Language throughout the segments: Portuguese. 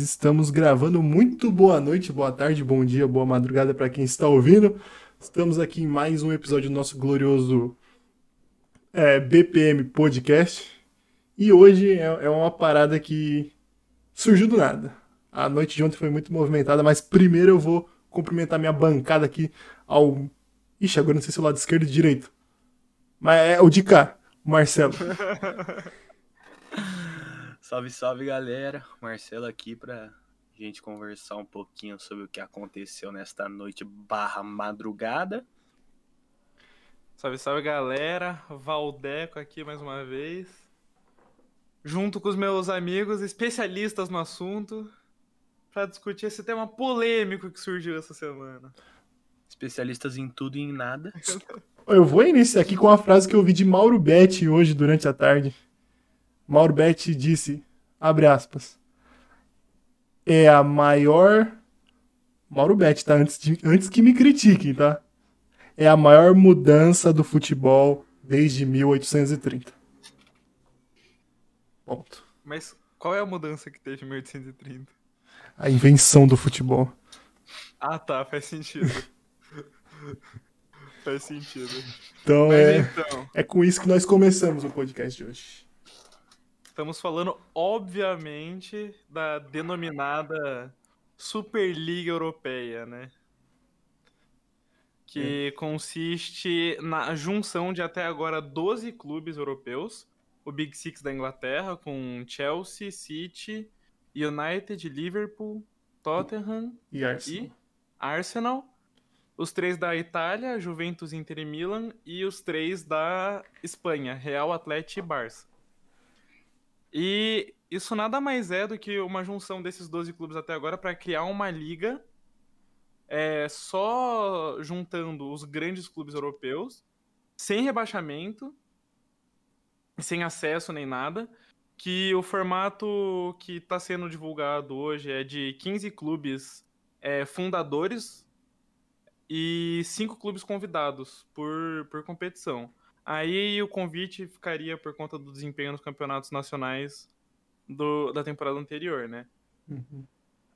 Estamos gravando. Muito boa noite, boa tarde, bom dia, boa madrugada para quem está ouvindo. Estamos aqui em mais um episódio do nosso glorioso é, BPM Podcast. E hoje é, é uma parada que surgiu do nada. A noite de ontem foi muito movimentada, mas primeiro eu vou cumprimentar minha bancada aqui ao. Ixi, agora não sei se é o lado esquerdo ou direito. Mas é o de cá, o Marcelo. Salve, salve galera, Marcelo aqui pra gente conversar um pouquinho sobre o que aconteceu nesta noite barra madrugada. Salve, salve galera, Valdeco aqui mais uma vez, junto com os meus amigos especialistas no assunto, para discutir esse tema polêmico que surgiu essa semana. Especialistas em tudo e em nada. Eu vou iniciar aqui com a frase que eu ouvi de Mauro Betti hoje durante a tarde. Mauro Betti disse, abre aspas, é a maior... Mauro Betti, tá? Antes, de, antes que me critiquem, tá? É a maior mudança do futebol desde 1830. Ponto. Mas qual é a mudança que teve em 1830? A invenção do futebol. Ah tá, faz sentido. faz sentido. Então Mas é, então, é com isso que nós começamos o podcast de hoje. Estamos falando, obviamente, da denominada Superliga Europeia, né? Que consiste na junção de até agora 12 clubes europeus, o Big Six da Inglaterra, com Chelsea, City, United, Liverpool, Tottenham E Arsenal. e Arsenal, os três da Itália, Juventus, Inter e Milan, e os três da Espanha, Real, Atlético e Barça. E isso nada mais é do que uma junção desses 12 clubes até agora para criar uma liga é, só juntando os grandes clubes europeus, sem rebaixamento, sem acesso nem nada, que o formato que está sendo divulgado hoje é de 15 clubes é, fundadores e cinco clubes convidados por, por competição. Aí o convite ficaria por conta do desempenho nos campeonatos nacionais do, da temporada anterior, né? Uhum.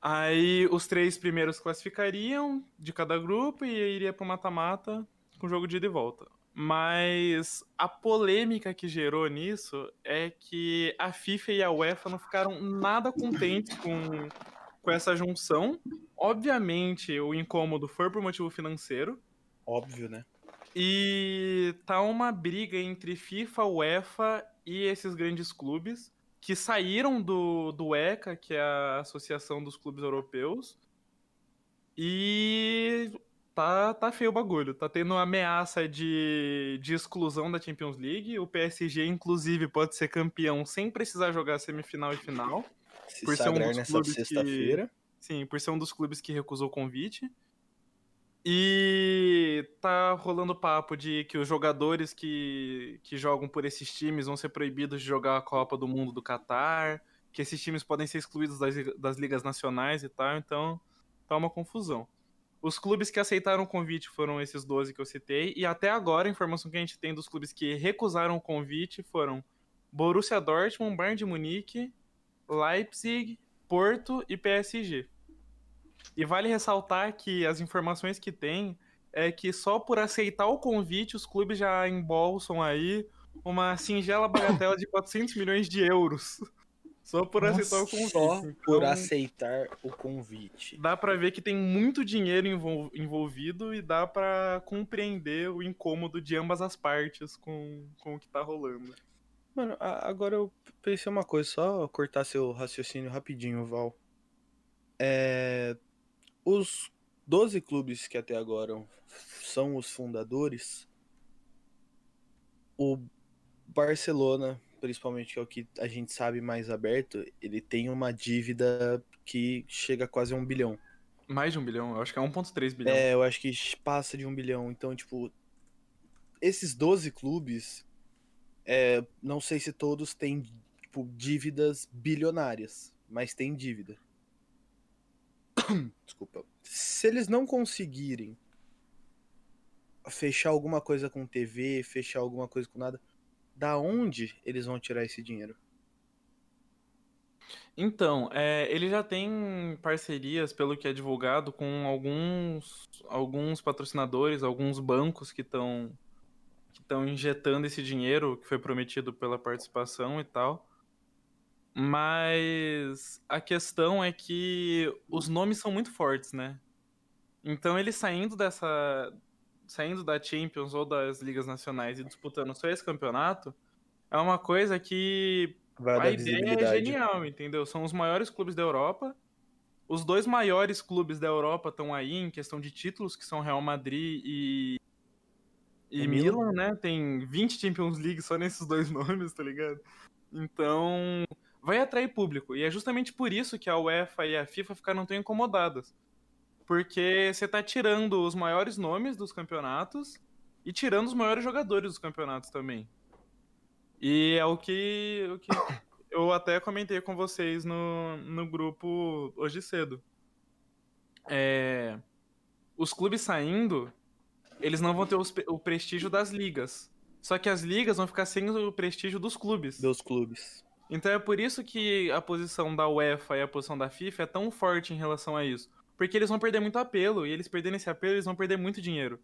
Aí os três primeiros classificariam de cada grupo e iria pro mata-mata com jogo de ida e volta. Mas a polêmica que gerou nisso é que a FIFA e a UEFA não ficaram nada contentes com, com essa junção. Obviamente, o incômodo foi por motivo financeiro. Óbvio, né? E tá uma briga entre FIFA, UEFA e esses grandes clubes que saíram do, do ECA, que é a Associação dos Clubes Europeus. E tá, tá feio o bagulho. Tá tendo ameaça de, de exclusão da Champions League. O PSG, inclusive, pode ser campeão sem precisar jogar semifinal e final. Se Por ser um dos nessa sexta-feira. Sim, por ser um dos clubes que recusou o convite. E tá rolando papo de que os jogadores que, que jogam por esses times vão ser proibidos de jogar a Copa do Mundo do Catar, que esses times podem ser excluídos das, das ligas nacionais e tal, então tá uma confusão. Os clubes que aceitaram o convite foram esses 12 que eu citei, e até agora a informação que a gente tem dos clubes que recusaram o convite foram Borussia Dortmund, Bayern de Munique, Leipzig, Porto e PSG. E vale ressaltar que as informações que tem é que só por aceitar o convite os clubes já embolsam aí uma singela bagatela de 400 milhões de euros. Só por Nossa, aceitar o convite. Só por Então, aceitar o convite. Dá pra ver que tem muito dinheiro envol- envolvido e dá pra compreender o incômodo de ambas as partes com, com o que tá rolando. Mano, agora eu pensei uma coisa, só cortar seu raciocínio rapidinho, Val. É, os 12 clubes que até agora são os fundadores, o Barcelona, principalmente que é o que a gente sabe mais aberto, ele tem uma dívida que chega quase a um bilhão. Mais de um bilhão, eu acho que é 1,3 bilhão. É, eu acho que passa de um bilhão. Então, tipo, esses 12 clubes, é, não sei se todos têm, tipo, dívidas bilionárias, mas tem dívida. Desculpa. Se eles não conseguirem fechar alguma coisa com TV, fechar alguma coisa com nada, da onde eles vão tirar esse dinheiro? Então, é, ele já tem parcerias, pelo que é divulgado, com alguns, alguns patrocinadores, alguns bancos que estão que estão injetando esse dinheiro que foi prometido pela participação e tal. Mas a questão é que os nomes são muito fortes, né? Então ele saindo dessa. saindo da Champions ou das ligas nacionais e disputando só esse campeonato, é uma coisa que Vai a ideia é genial, entendeu? São os maiores clubes da Europa. Os dois maiores clubes da Europa estão aí em questão de títulos, que são Real Madrid e, e Milan, Milan. né? Tem 20 Champions League só nesses dois nomes, tá ligado? Então, vai atrair público. E é justamente por isso que a UEFA e a FIFA ficaram tão incomodadas. Porque você tá tirando os maiores nomes dos campeonatos e tirando os maiores jogadores dos campeonatos também. E é o que, o que eu até comentei com vocês no, no grupo hoje cedo. É, os clubes saindo, eles não vão ter os o prestígio das ligas. Só que as ligas vão ficar sem o prestígio dos clubes. Dos clubes. Então é por isso que a posição da UEFA e a posição da FIFA é tão forte em relação a isso. Porque eles vão perder muito apelo, e eles perdendo esse apelo, eles vão perder muito dinheiro.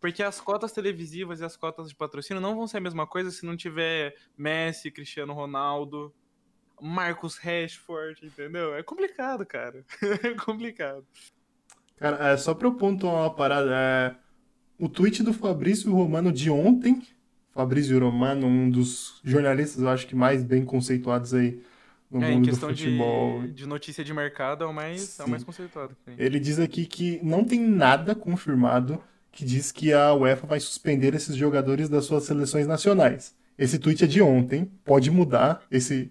Porque as cotas televisivas e as cotas de patrocínio não vão ser a mesma coisa se não tiver Messi, Cristiano Ronaldo, Marcus Rashford, entendeu? É complicado, cara. É complicado. Cara, é, só pra eu pontuar uma parada, é, o tweet do Fabrício Romano de ontem, Fabrício Romano, um dos jornalistas, eu acho que mais bem conceituados aí no É, mundo do questão de, futebol. de notícia de mercado, é o mais, é o mais conceituado. Ele diz aqui que não tem nada confirmado que diz que a UEFA vai suspender esses jogadores das suas seleções nacionais. Esse tweet é de ontem, pode mudar, esse,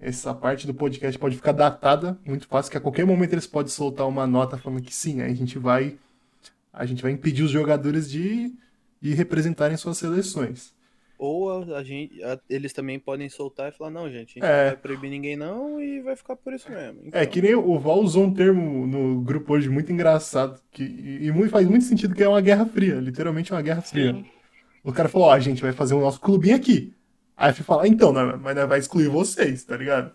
essa parte do podcast pode ficar datada muito fácil, que a qualquer momento eles podem soltar uma nota falando que sim, aí a gente vai a gente vai impedir os jogadores de, de representarem suas seleções. Ou a, a gente, a- eles também podem soltar e falar, não, gente, a gente É. não vai proibir ninguém não e vai ficar por isso mesmo. É Então, que nem o Val usou um termo no grupo hoje muito engraçado, que, e, e muito- faz muito sentido que é uma guerra fria, literalmente uma guerra fria. Sim. O cara falou, ó, a gente vai fazer o nosso clubinho aqui. Aí eu fui falar, então, né, mas vai excluir vocês, tá ligado?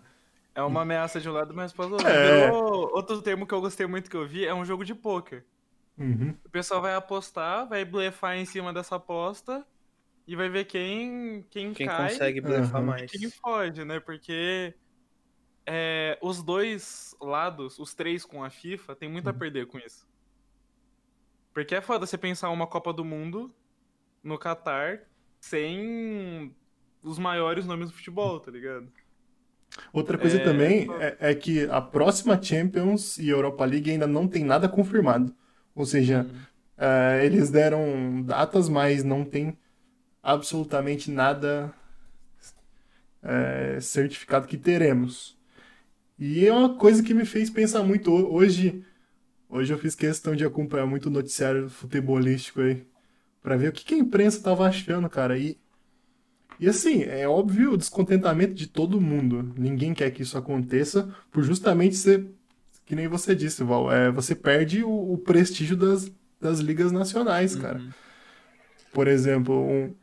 É uma ameaça de um lado, mas para outro. É. Outro termo que eu gostei muito que eu vi é um jogo de pôquer. Uhum. O pessoal vai apostar, vai blefar em cima dessa aposta e vai ver quem, quem, quem cai consegue blefar Aham. mais. quem foge, né? Porque é, os dois lados, os três com a FIFA, tem muito a Uhum. perder com isso. Porque é foda você pensar uma Copa do Mundo no Catar sem os maiores nomes do futebol, tá ligado? Outra coisa É, também é, é que a próxima Champions e Europa League ainda não tem nada confirmado. Ou seja, Uhum. é, eles deram datas, mas não tem absolutamente nada é, certificado que teremos. E é uma coisa que me fez pensar muito ho- hoje. Hoje eu fiz questão de acompanhar muito o noticiário futebolístico aí, pra ver o que que a imprensa tava achando, cara. E, e assim, é óbvio o descontentamento de todo mundo. Ninguém quer que isso aconteça, por justamente ser, que nem você disse, Val, é, você perde o, o prestígio das, das ligas nacionais, cara. Uhum. Por exemplo, um-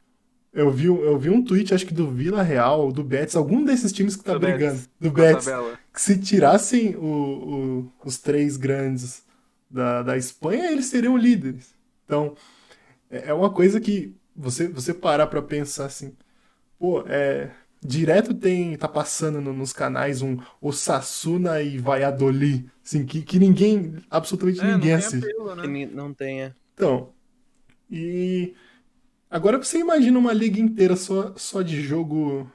eu vi, eu vi um tweet, acho que do Vila Real, do Betis, algum desses times que tá Do brigando, Betis, do Betis, tabela. que se tirassem o- o- os três grandes da, da Espanha, eles seriam líderes. Então, é é uma coisa que você, você parar pra pensar assim, pô, é, direto tem, tá passando no- nos canais um Osasuna e Valladolid, assim, que, que ninguém, absolutamente É, não ninguém tem assiste. apelo, Que né? não tenha. Então, e agora você imagina uma liga inteira só, só de jogo,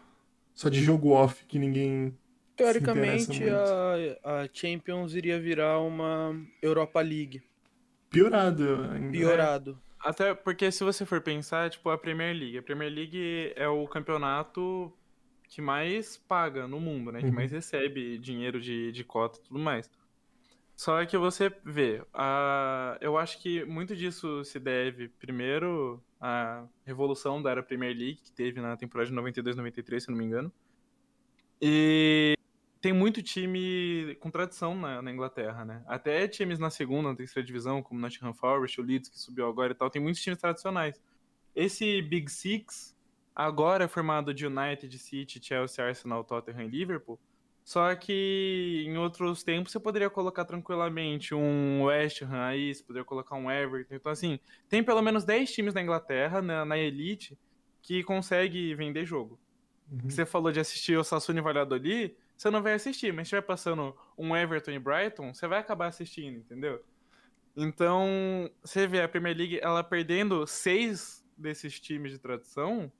só de jogo off, que ninguém Teoricamente, a, a Champions iria virar uma Europa League. piorado ainda. Piorado. Até porque se você for pensar, tipo, a Premier League. A Premier League é o campeonato que mais paga no mundo, né? Que Uhum. mais recebe dinheiro de, de cota e tudo mais. Só que você vê, a... eu acho que muito disso se deve, primeiro, à revolução da era Premier League, que teve na temporada de 92-93, se não me engano. E tem muito time com tradição na, na Inglaterra, né? Até times na segunda, na terceira divisão, como Nottingham Forest, o Leeds, que subiu agora e tal, tem muitos times tradicionais. Esse Big Six agora formado de United, City, Chelsea, Arsenal, Tottenham e Liverpool. Só que em outros tempos você poderia colocar tranquilamente um West Ham aí, você poderia colocar um Everton. Então, assim, tem pelo menos 10 times na Inglaterra, na, na Elite, que consegue vender jogo. Uhum. Você falou de assistir o Sassuolo e Valladolid, você não vai assistir, mas se estiver passando um Everton e Brighton, você vai acabar assistindo, entendeu? Então, você vê a Premier League, ela perdendo seis desses times de tradição,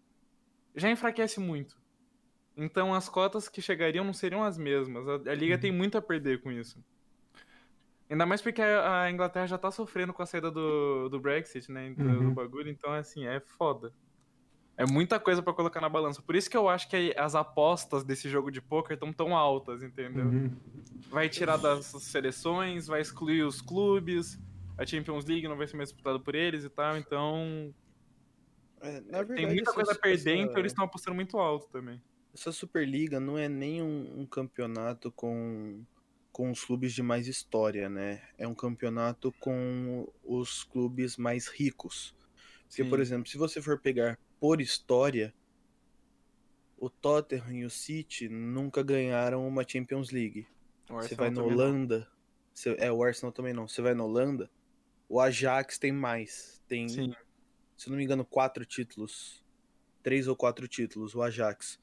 já enfraquece muito. Então, as cotas que chegariam não seriam as mesmas. A, a liga Uhum. tem muito a perder com isso. Ainda mais porque a, a Inglaterra já tá sofrendo com a saída do, do Brexit, né? Do, Uhum. do bagulho, então, assim, é foda. É muita coisa pra colocar na balança. Por isso que eu acho que as apostas desse jogo de poker estão tão altas, entendeu? Uhum. Vai tirar das seleções, vai excluir os clubes, a Champions League não vai ser mais disputada por eles e tal, então É, na verdade, tem muita coisa a perder, essa- então eles estão apostando muito alto também. Essa Superliga não é nem um, um campeonato com, com os clubes de mais história, né? É um campeonato com os clubes mais ricos. Porque, Sim. por exemplo, se você for pegar por história, o Tottenham e o City nunca ganharam uma Champions League. Você vai na. Holanda, você- é, o Arsenal também não. Você vai na Holanda, o Ajax tem mais. Tem, Sim. se eu não me engano, quatro títulos. Três ou quatro títulos, o Ajax.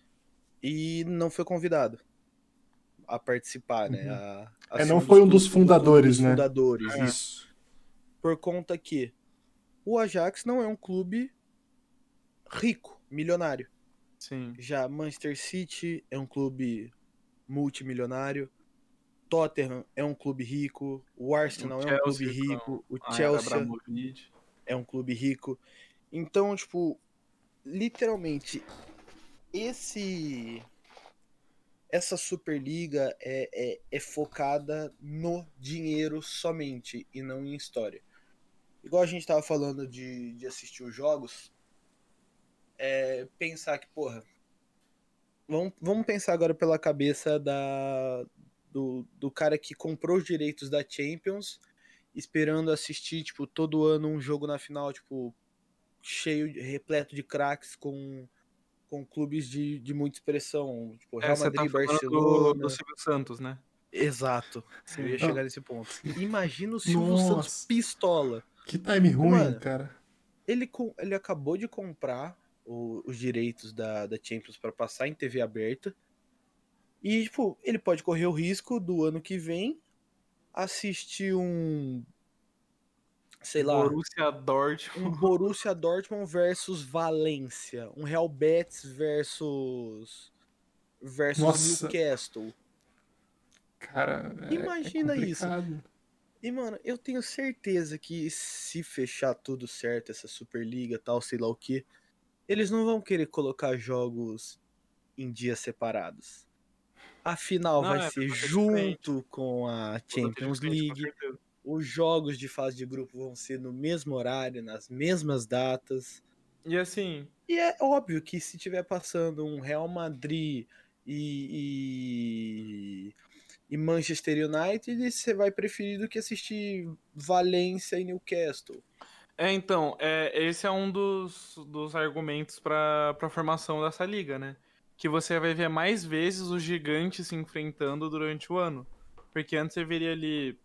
E não foi convidado a participar, né? Uhum. A, a É, não foi um dos fundadores, dos né? fundadores, É. isso. Por conta que o Ajax não é um clube rico, milionário. Sim. Já Manchester City é um clube multimilionário. Tottenham é um clube rico. O Arsenal é um clube rico. O Chelsea é um clube rico. Então, tipo, literalmente, esse. Essa Superliga é, é, é focada no dinheiro somente e não em história. Igual a gente tava falando de, de assistir os jogos, é pensar que, porra. Vamos, vamos pensar agora pela cabeça da, do, do cara que comprou os direitos da Champions esperando assistir, tipo, todo ano um jogo na final, tipo, cheio, repleto de craques com, com clubes de, de muita expressão, tipo, Real É, você tá Madrid, falando do, Barcelona. do Silvio Santos, né? Exato. Eu ia chegar nesse ponto. Imagina o Silvio Nossa. Santos pistola. Que time ruim, Mano. cara. Ele, com- ele acabou de comprar o- os direitos da, da Champions para passar em TV aberta. E, tipo, ele pode correr o risco do ano que vem assistir um. Sei lá. Borussia Dortmund. um Borussia Dortmund versus Valência, um Real Betis versus versus Nossa. Newcastle. Cara, é- Imagina é isso. E mano, eu tenho certeza que se fechar tudo certo essa Superliga, tal, sei lá o que, eles não vão querer colocar jogos em dias separados. A final Não, vai é, ser junto com a Champions com League. certeza. Os jogos de fase de grupo vão ser no mesmo horário, nas mesmas datas. E assim, E é óbvio que se tiver passando um Real Madrid e, e, e Manchester United, você vai preferir do que assistir Valência e Newcastle. É, então, é, esse é um dos, dos argumentos para a formação dessa liga, né? Que você vai ver mais vezes os gigantes se enfrentando durante o ano. Porque antes você veria ali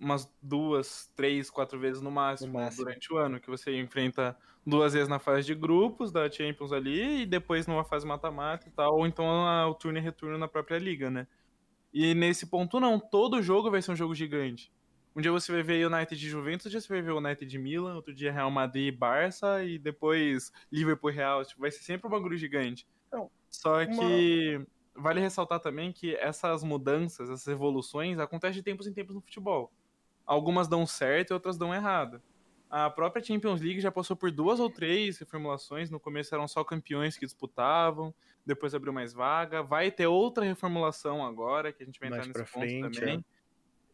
umas duas, três, quatro vezes no máximo, No máximo. durante o ano, que você enfrenta duas vezes na fase de grupos da Champions ali e depois numa fase mata-mata e tal, ou então a- o turno e retorno na própria liga, né? E nesse ponto não, todo jogo vai ser um jogo gigante. Um dia você vai ver United de Juventus, outro dia você vai ver United de Milan, outro dia Real Madrid e Barça, e depois Liverpool Real. Tipo, vai ser sempre um bagulho gigante. Não, Só que vale ressaltar também que essas mudanças, essas evoluções, acontecem de tempos em tempos no futebol. Algumas dão certo e outras dão errado. A própria Champions League já passou por duas ou três reformulações. No começo eram só campeões que disputavam, depois abriu mais vaga. Vai ter outra reformulação agora, que a gente vai Mais entrar pra nesse ponto frente, também. é.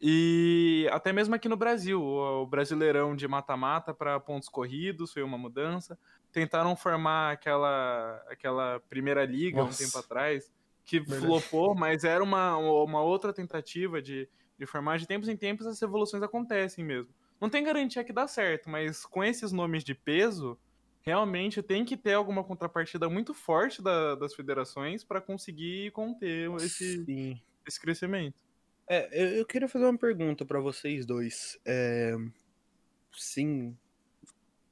E até mesmo aqui no Brasil, o o Brasileirão de mata-mata para pontos corridos foi uma mudança. Tentaram formar aquela, aquela primeira liga Nossa. um tempo atrás, que Verdade. flopou, mas era uma, uma outra tentativa de, de formar. De tempos em tempos, essas evoluções acontecem mesmo. Não tem garantia que dá certo, mas com esses nomes de peso, realmente tem que ter alguma contrapartida muito forte da- das federações para conseguir conter esse, Sim. esse crescimento. É, eu, eu queria fazer uma pergunta pra vocês dois. É, sim,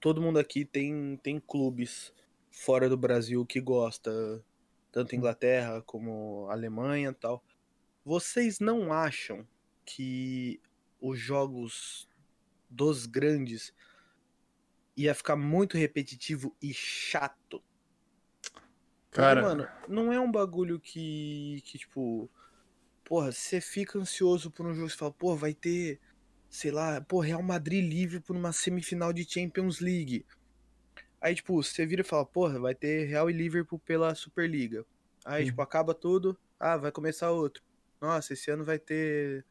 todo mundo aqui tem, tem clubes fora do Brasil que gosta, tanto Inglaterra como Alemanha e tal. Vocês não acham que os jogos dos grandes ia ficar muito repetitivo e chato? Cara, mano, não é um bagulho que, que tipo, porra, você fica ansioso por um jogo, você fala, pô, vai ter, sei lá, pô, Real Madrid livre por uma semifinal de Champions League. Aí, tipo, você vira e fala, porra, vai ter Real e Liverpool pela Superliga. Aí, Hum. tipo, acaba tudo, ah, vai começar outro. Nossa, esse ano vai ter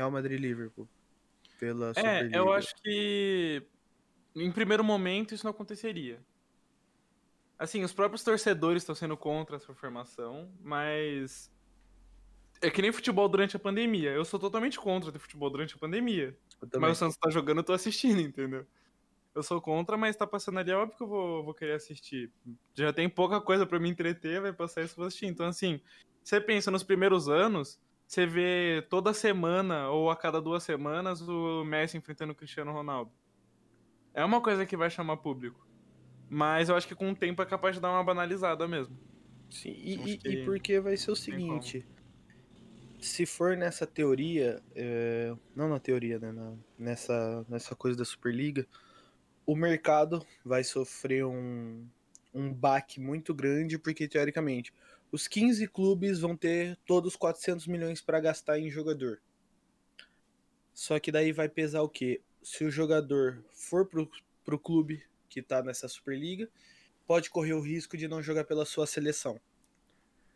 Real Madrid e Liverpool pela É, eu acho que em primeiro momento isso não aconteceria. Assim, os próprios torcedores estão sendo contra essa formação, mas é que nem futebol durante a pandemia. Eu sou totalmente contra ter futebol durante a pandemia. Mas o Santos tá jogando, eu tô assistindo, entendeu? Eu sou contra, mas tá passando ali, é óbvio que eu vou, vou querer assistir. Já tem pouca coisa pra me entreter, vai passar isso, vou assistir. Então, assim, você pensa nos primeiros anos, você vê toda semana ou a cada duas semanas o Messi enfrentando o Cristiano Ronaldo. É uma coisa que vai chamar público. Mas eu acho que com o tempo é capaz de dar uma banalizada mesmo. Sim, e, e- que e porque vai ser o seguinte: se for nessa teoria, é, não na teoria, né? na- nessa, nessa coisa da Superliga, o mercado vai sofrer um, um baque muito grande, porque teoricamente os 15 clubes vão ter todos 400 milhões para gastar em jogador. Só que daí vai pesar o quê? Se o jogador for pro, pro clube que tá nessa Superliga, pode correr o risco de não jogar pela sua seleção.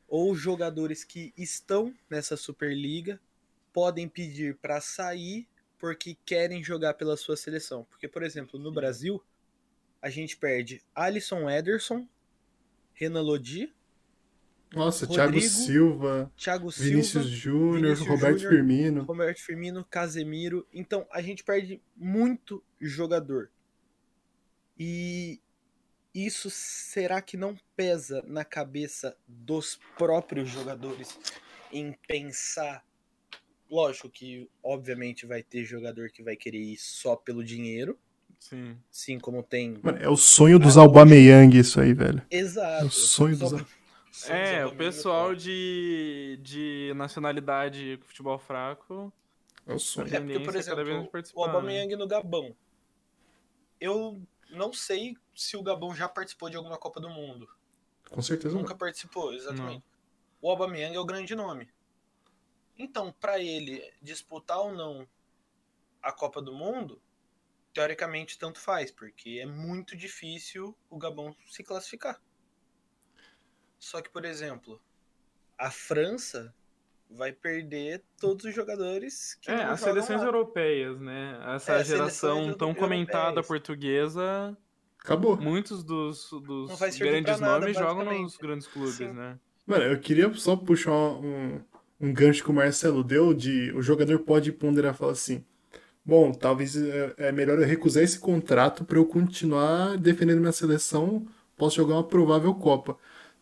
Ou jogadores que estão nessa Superliga podem pedir para sair porque querem jogar pela sua seleção. Porque, por exemplo, no Brasil, a gente perde Alisson Ederson, Renan Lodi, nossa, Rodrigo, Thiago Silva, Thiago Vinícius Silva, Júnior, Vinícius Roberto Júnior, Firmino. Roberto Firmino, Casemiro. Então, a gente perde muito jogador. E isso será que não pesa na cabeça dos próprios jogadores em pensar? Lógico que, obviamente, vai ter jogador que vai querer ir só pelo dinheiro, Sim. assim como tem. Mano, é o sonho dos Aubameyang isso aí, velho. Exato. É o sonho dos... dos É, o Aubameyang, pessoal de, de nacionalidade com futebol fraco. É o sonho. É porque, por é vez exemplo, o participar, né? Aubameyang no Gabão. Eu não sei se o Gabão já participou de alguma Copa do Mundo. Com certeza não. Nunca participou, exatamente. O Aubameyang é o grande nome. Então, pra ele disputar ou não a Copa do Mundo, teoricamente tanto faz, porque é muito difícil o Gabão se classificar. Só que, por exemplo, a França vai perder todos os jogadores que É, as seleções lá. europeias, né? Essa É, geração tão euro- comentada europeias. portuguesa, Acabou. muitos dos, dos grandes nada, nomes jogam nos grandes clubes, Sim. né? Mano, eu queria só puxar um, um gancho que o Marcelo deu de o jogador pode ponderar e falar assim: bom, talvez é, é melhor eu recusar esse contrato para eu continuar defendendo minha seleção, posso jogar uma provável Copa.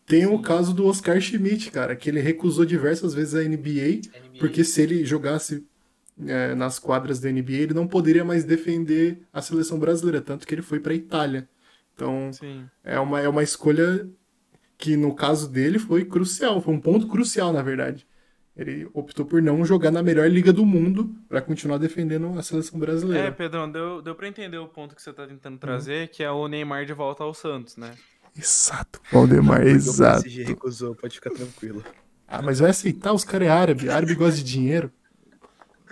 Tem o caso do Oscar Schmidt, cara, que ele recusou diversas vezes a NBA, NBA. porque se ele jogasse é, nas quadras da NBA, ele não poderia mais defender a seleção brasileira, tanto que ele foi para Itália. Então, Sim. é uma, é uma escolha que, no caso dele, foi crucial. Foi um ponto crucial, na verdade. Ele optou por não jogar na melhor liga do mundo para continuar defendendo a seleção É, brasileira. Pedrão, deu, deu pra entender o ponto que você tá tentando trazer, que é o Neymar de volta ao Santos, né? Exato, Valdemar, Porque exato. O PSG recusou, pode ficar tranquilo. Ah, mas vai aceitar, os caras é árabe. Árabe gosta de dinheiro.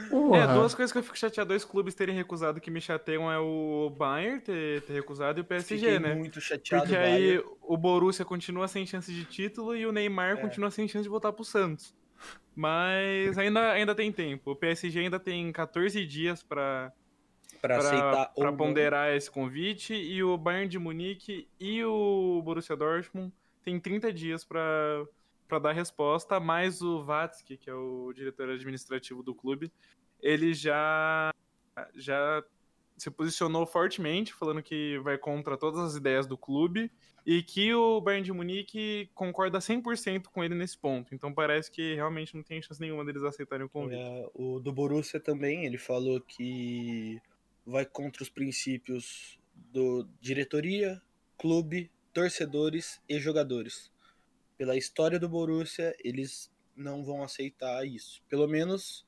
Porra. É, duas coisas que eu fico chateado, dois clubes terem recusado que me chateiam é o Bayern ter, ter recusado e o PSG, Fiquei né? muito chateado. Porque aí Bayern. o Borussia continua sem chance de título e o Neymar É. continua sem chance de voltar pro Santos. Mas ainda, ainda tem tempo. O PSG ainda tem 14 dias pra, aceitar ou pra não. ponderar esse convite e o Bayern de Munique e o Borussia Dortmund tem 30 dias pra, pra dar resposta, mais o Vatsky, que é o diretor administrativo do clube, ele já já se posicionou fortemente, falando que vai contra todas as ideias do clube e que o Bayern de Munique concorda 100% com ele nesse ponto. Então parece que realmente não tem chance nenhuma deles aceitarem o convite. É, o do Borussia também, ele falou que vai contra os princípios do diretoria, clube, torcedores e jogadores. Pela história do Borussia, eles não vão aceitar isso. Pelo menos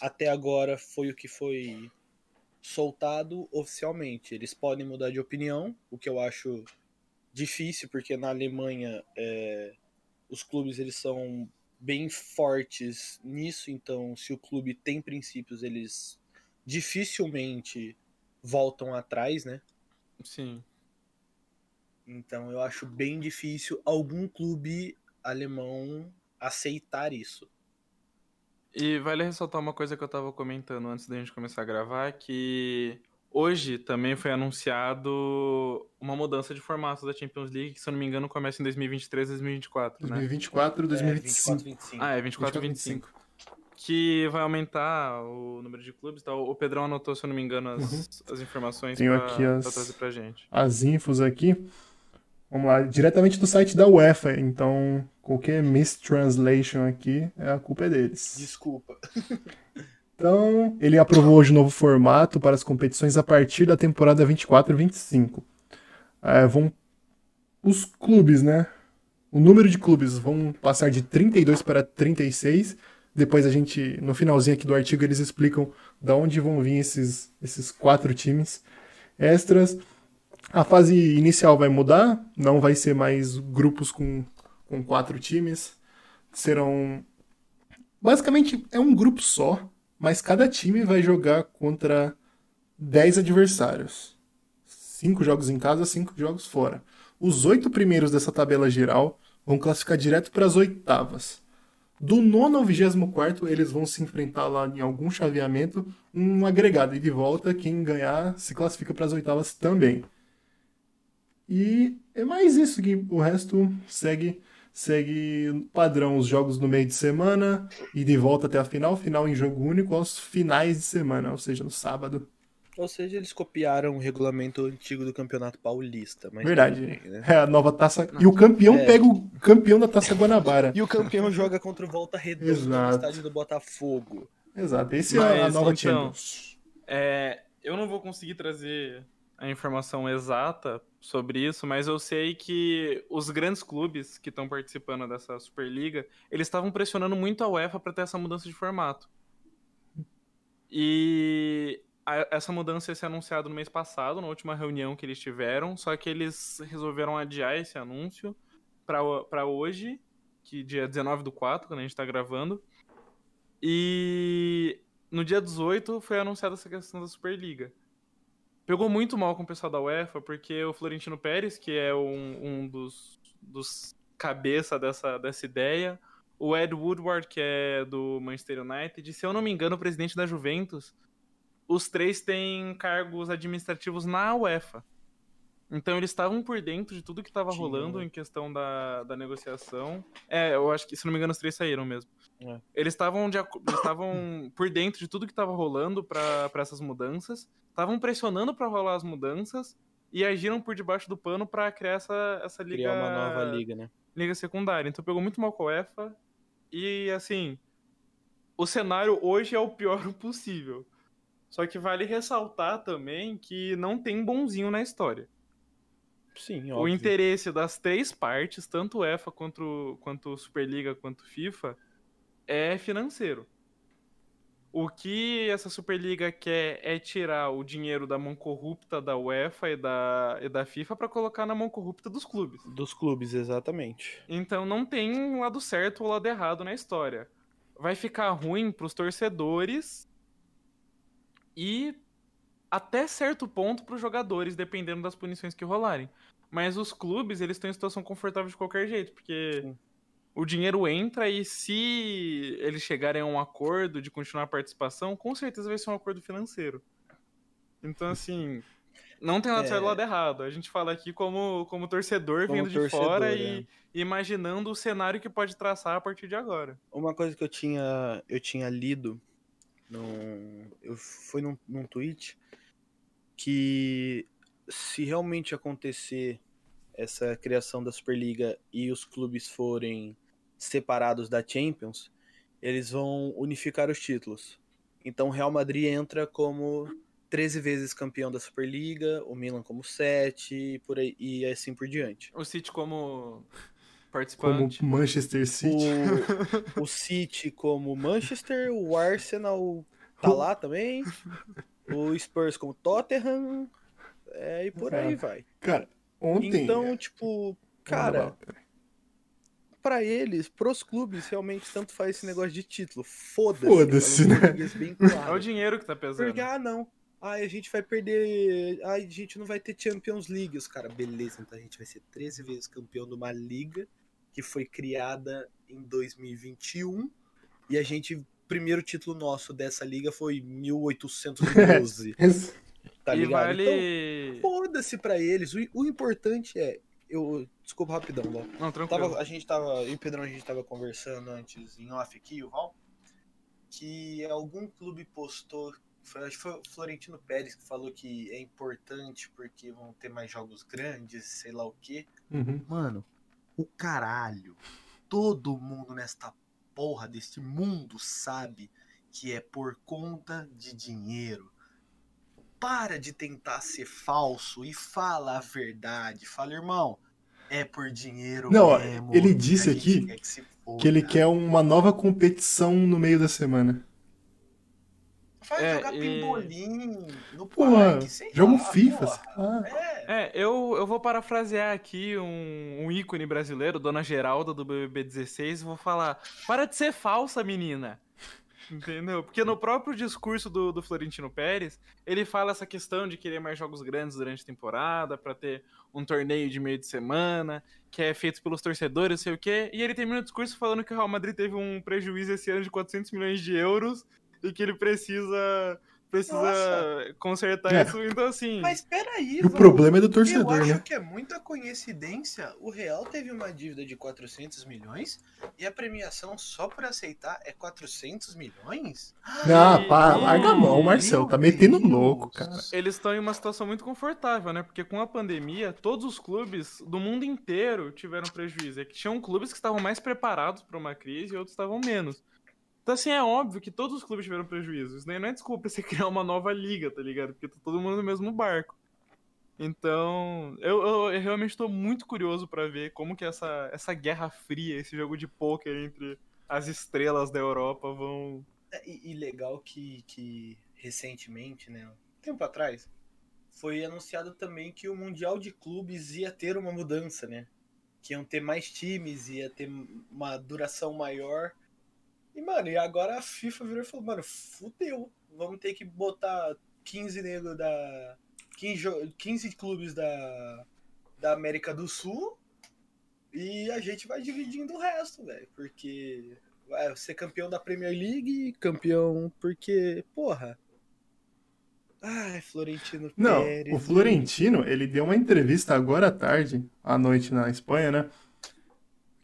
até agora foi o que foi soltado oficialmente. Eles podem mudar de opinião, o que eu acho difícil, porque na Alemanha é, os clubes eles são bem fortes nisso, então se o clube tem princípios, eles dificilmente voltam atrás, né? Sim. Então eu acho bem difícil algum clube alemão aceitar isso. E vale ressaltar uma coisa que eu tava comentando antes da gente começar a gravar, que hoje também foi anunciado uma mudança de formato da Champions League, que se eu não me engano começa em 2023 2024, né? 2024 2025. É, 24, 25. Ah, é 24 e 25. Que vai aumentar o número de clubes. Tá? O Pedrão anotou, se eu não me engano, as, as informações Tenho pra, aqui as- pra trazer pra gente. As infos aqui. Vamos lá, diretamente do site da UEFA. Então, qualquer mistranslation aqui, é a culpa é deles. Desculpa. Então, ele aprovou hoje o novo formato para as competições a partir da temporada 24 e 25. É, vão os clubes, né? O número de clubes vão passar de 32 para 36. Depois a gente, no finalzinho aqui do artigo, eles explicam da onde vão vir esses, esses quatro times extras. A fase inicial vai mudar, não vai ser mais grupos com, com quatro times. Serão. Basicamente é um grupo só, mas cada time vai jogar contra 10 adversários. Cinco jogos em casa, cinco jogos fora. Os oito primeiros dessa tabela geral vão classificar direto para as oitavas. Do nono ao vigésimo quarto, eles vão se enfrentar lá em algum chaveamento, um agregado. E de volta, quem ganhar se classifica para as oitavas também. E é mais isso que o resto segue segue padrão os jogos no meio de semana e de volta até a final, final em jogo único aos finais de semana, ou seja, no sábado. Ou seja, eles copiaram o regulamento antigo do Campeonato Paulista. Mas Verdade. bem, né? É a nova taça. E o campeão É. pega o campeão da taça Guanabara. E o campeão joga contra o Volta Redonda no estádio do Botafogo. Exato, esse é a Mas, nova então, Champions. É, eu não vou conseguir trazer a informação exata sobre isso, mas eu sei que os grandes clubes que estão participando dessa Superliga, eles estavam pressionando muito a UEFA para ter essa mudança de formato. E essa mudança ia ser anunciada no mês passado, na última reunião que eles tiveram, só que eles resolveram adiar esse anúncio para hoje, que dia 19 do 4, quando a gente tá gravando. E no dia 18 foi anunciada essa questão da Superliga. Pegou muito mal com o pessoal da UEFA, porque o Florentino Pérez, que é um, um dos, dos cabeça dessa, dessa ideia, o Ed Woodward, que é do Manchester United, e se eu não me engano, o presidente da Juventus, os três têm cargos administrativos na UEFA. Então eles estavam por dentro de tudo que estava rolando né? em questão da, da negociação. É, eu acho que, se não me engano, os três saíram mesmo. É. Eles estavam de estavam por dentro de tudo que estava rolando para essas mudanças, estavam pressionando para rolar as mudanças e agiram por debaixo do pano para criar essa, essa liga, Criar uma nova liga, né? liga secundária. Então pegou muito mal com a UEFA e assim, o cenário hoje é o pior possível. Só que vale ressaltar também que não tem bonzinho na história. Sim, O óbvio. interesse das três partes, tanto UEFA quanto, quanto Superliga quanto FIFA, é financeiro. O que essa Superliga quer é tirar o dinheiro da mão corrupta da UEFA e da, e da FIFA para colocar na mão corrupta dos clubes. Dos clubes, exatamente. Então não tem um lado certo ou lado errado na história. Vai ficar ruim pros torcedores e até certo ponto pros jogadores, dependendo das punições que rolarem. Mas os clubes, eles estão em situação confortável de qualquer jeito, porque Sim. o dinheiro entra e se eles chegarem a um acordo de continuar a participação, com certeza vai ser um acordo financeiro. Então, assim, não tem lado É. certo e lado errado. A gente fala aqui como, como torcedor Como vindo de torcedor, fora é. e imaginando o cenário que pode traçar a partir de agora. Uma coisa que eu tinha, eu tinha lido, num, eu, foi num, num tweet, que se realmente acontecer essa criação da Superliga e os clubes forem separados da Champions, eles vão unificar os títulos. Então o Real Madrid entra como 13 vezes campeão da Superliga, o Milan como 7 e, por aí, e assim por diante. O City como Como participante. Manchester City. O, o City como Manchester, o Arsenal tá lá também, o Spurs como Tottenham, é, e por aí É. vai. Cara, ontem. Então, tipo, cara, pra eles, pros clubes, realmente tanto faz esse negócio de título. Foda-se. Foda-se, né? bem É o claro. dinheiro que tá pesando. Porque, ah, não. Ai, a gente vai perder. Ai, a gente não vai ter Champions League. Os caras, beleza, então a gente vai ser 13 vezes campeão de uma liga que foi criada em 2021. E a gente. Primeiro título nosso dessa liga foi 1812. tá ligado? Então, vale. foda-se pra eles. O, o importante é. Eu, desculpa rapidão, Ló. Não, tranquilo. Tava, a gente tava. Eu e o Pedrão, a gente tava conversando antes em off aqui, o Val. Que algum clube postou. Foi, acho que foi o Florentino Pérez que falou que é importante porque vão ter mais jogos grandes, sei lá o quê. Uhum. Mano, o caralho. Todo mundo nesta porra deste mundo sabe que é por conta de dinheiro. Para de tentar ser falso e fala a verdade. Fala, irmão, é por dinheiro Não, mesmo. ele disse aqui que, Que ele quer uma nova competição no meio da semana. Vai É, jogar e- pimbolim no Porra, parque, sei joga um lá, FIFA, porra. sei lá. É, É, eu, eu vou parafrasear aqui um, um ícone brasileiro, Dona Geralda do BBB 16, e vou falar: para de ser falsa, menina. Entendeu? Porque no próprio discurso do, do Florentino Pérez, ele fala essa questão de querer mais jogos grandes durante a temporada, pra ter um torneio de meio de semana, que é feito pelos torcedores, sei o quê. E ele termina o discurso falando que o Real Madrid teve um prejuízo esse ano de 400 milhões de euros e que ele precisa precisa Nossa. consertar É. isso. Então, assim. mas peraí, o problema é do Eu torcedor, acho né? que é muita coincidência. O Real teve uma dívida de 400 milhões e a premiação só por aceitar é 400 milhões? Ah, E- pá, larga a mão, Marcelo. Tá metendo Deus. louco, cara. eles estão em uma situação muito confortável, né? Porque com a pandemia, todos os clubes do mundo inteiro tiveram prejuízo. É que tinham clubes que estavam mais preparados para uma crise e outros estavam menos. Então, assim, é óbvio que todos os clubes tiveram prejuízo. Isso não é desculpa você criar uma nova liga, tá ligado? Porque tá todo mundo no mesmo barco. Então, eu, eu- eu realmente tô muito curioso pra ver como que essa, essa guerra fria, esse jogo de pôquer entre as estrelas da Europa vão. É, E, e legal que, que recentemente, né, tempo atrás, foi anunciado também que o Mundial de Clubes ia ter uma mudança, né? Que iam ter mais times, ia ter uma duração maior. E, mano, e agora a FIFA virou e falou, mano, fudeu. Vamos ter que botar 15 negros da. 15, jo- 15 clubes da, da América do Sul e a gente vai dividindo o resto, velho. Porque vai ser campeão da Premier League, campeão porque, porra. Ai, Florentino Não, Pérez. o Florentino, ele deu uma entrevista agora à tarde, à noite na Espanha, né?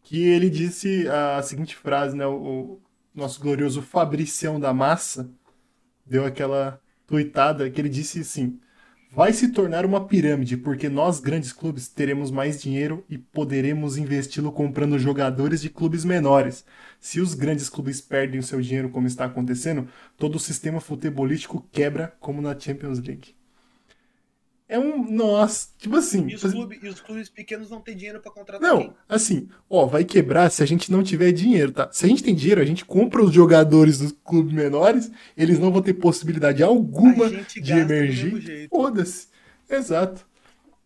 Que ele disse a seguinte frase, né? O nosso glorioso Fabricião da Massa deu aquela tuitada que ele disse assim: vai se tornar uma pirâmide, porque nós, grandes clubes, teremos mais dinheiro e poderemos investi-lo comprando jogadores de clubes menores. Se os grandes clubes perdem o seu dinheiro, como está acontecendo, todo o sistema futebolístico quebra, como na Champions League. É um. Nossa, tipo assim. E os, clubes, e os clubes pequenos não têm dinheiro pra contratar Não, quem? assim, ó, vai quebrar se a gente não tiver dinheiro, tá? Se a gente tem dinheiro, a gente compra os jogadores dos clubes menores, eles não vão ter possibilidade alguma de emergir. Foda-se. Exato.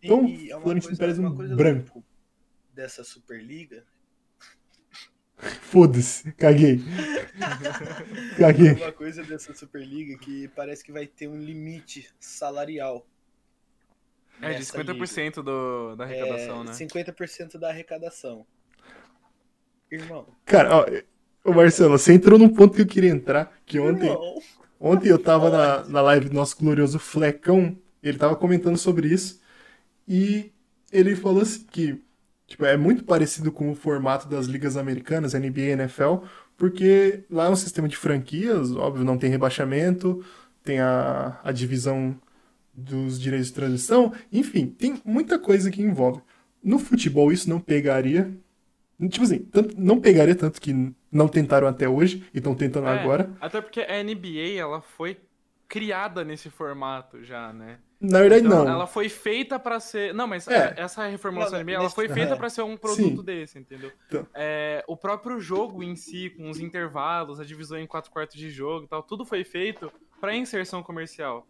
E- Então, e é Florentino Pérez é um uma coisa branco. Dessa Superliga. Foda-se. Caguei. Caguei. Uma coisa dessa Superliga que parece que vai ter um limite salarial. É, de nessa liga. 50% do, da arrecadação, é, né? 50% da arrecadação. Irmão. Cara, ó, ô Marcelo, você entrou num ponto que eu queria entrar, que ontem, Irmão. ontem eu tava na, na live do nosso glorioso Flecão, ele tava comentando sobre isso, e ele falou assim que tipo, é muito parecido com o formato das ligas americanas, NBA e NFL, porque lá é um sistema de franquias, óbvio, não tem rebaixamento, tem a, a divisão dos direitos de transmissão. Enfim, tem muita coisa que envolve. No futebol isso não pegaria. Tipo assim, tanto- não pegaria tanto que não tentaram até hoje e estão tentando É, agora. Até porque a NBA, ela foi criada nesse formato já, né? Na verdade, Então, não. ela foi feita pra ser. Não, mas É. essa reformulação NBA, ela foi feita é. pra ser um produto Sim. desse, entendeu? Então. É, o próprio jogo em si, com os intervalos, a divisão em quatro quartos de jogo e tal, tudo foi feito pra inserção comercial.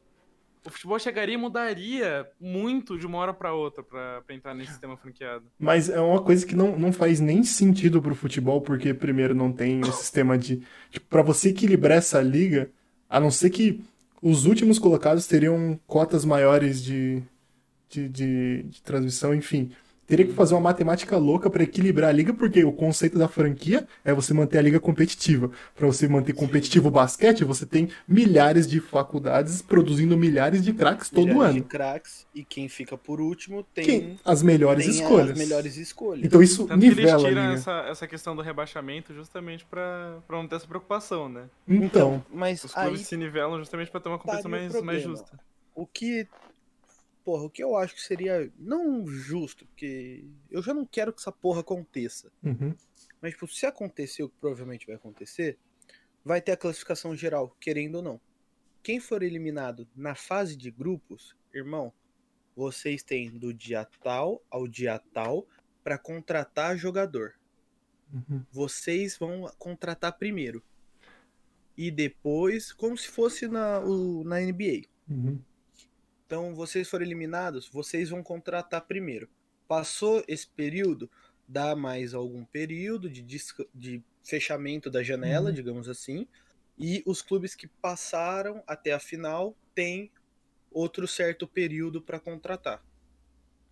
O futebol chegaria e mudaria muito de uma hora pra outra pra entrar nesse sistema franqueado. Mas é uma coisa que não, não faz nem sentido pro futebol, porque primeiro não tem o sistema de. Pra você equilibrar essa liga, a não ser que os últimos colocados teriam cotas maiores de, de, de, de transmissão, enfim. Teria que fazer uma matemática louca pra equilibrar a liga, porque o conceito da franquia é você manter a liga competitiva. Pra você manter competitivo o basquete, você tem milhares de faculdades produzindo milhares de craques todo Milhares de ano. craques, e quem fica por último tem, Quem? As melhores tem escolhas. as melhores escolhas. Então isso Tanto que eles nivela a tiram essa, essa questão do rebaixamento justamente pra, pra não ter essa preocupação, né? Então, mas Os aí clubes se nivelam justamente pra ter uma competição aí o mais, mais justa. o que porra, o que eu acho que seria não justo, porque eu já não quero que essa porra aconteça. uhum, Mas tipo, se acontecer o que provavelmente vai acontecer, vai ter a classificação geral, querendo ou não. Quem for eliminado na fase de grupos, irmão, vocês têm do dia tal ao dia tal pra contratar jogador. uhum. Vocês vão contratar primeiro. E depois, como se fosse na, o- na NBA. Uhum. Então, vocês forem eliminados, vocês vão contratar primeiro. Passou esse período, dá mais algum período de, disca- de fechamento da janela, Uhum. digamos assim. E os clubes que passaram até a final têm outro certo período para contratar.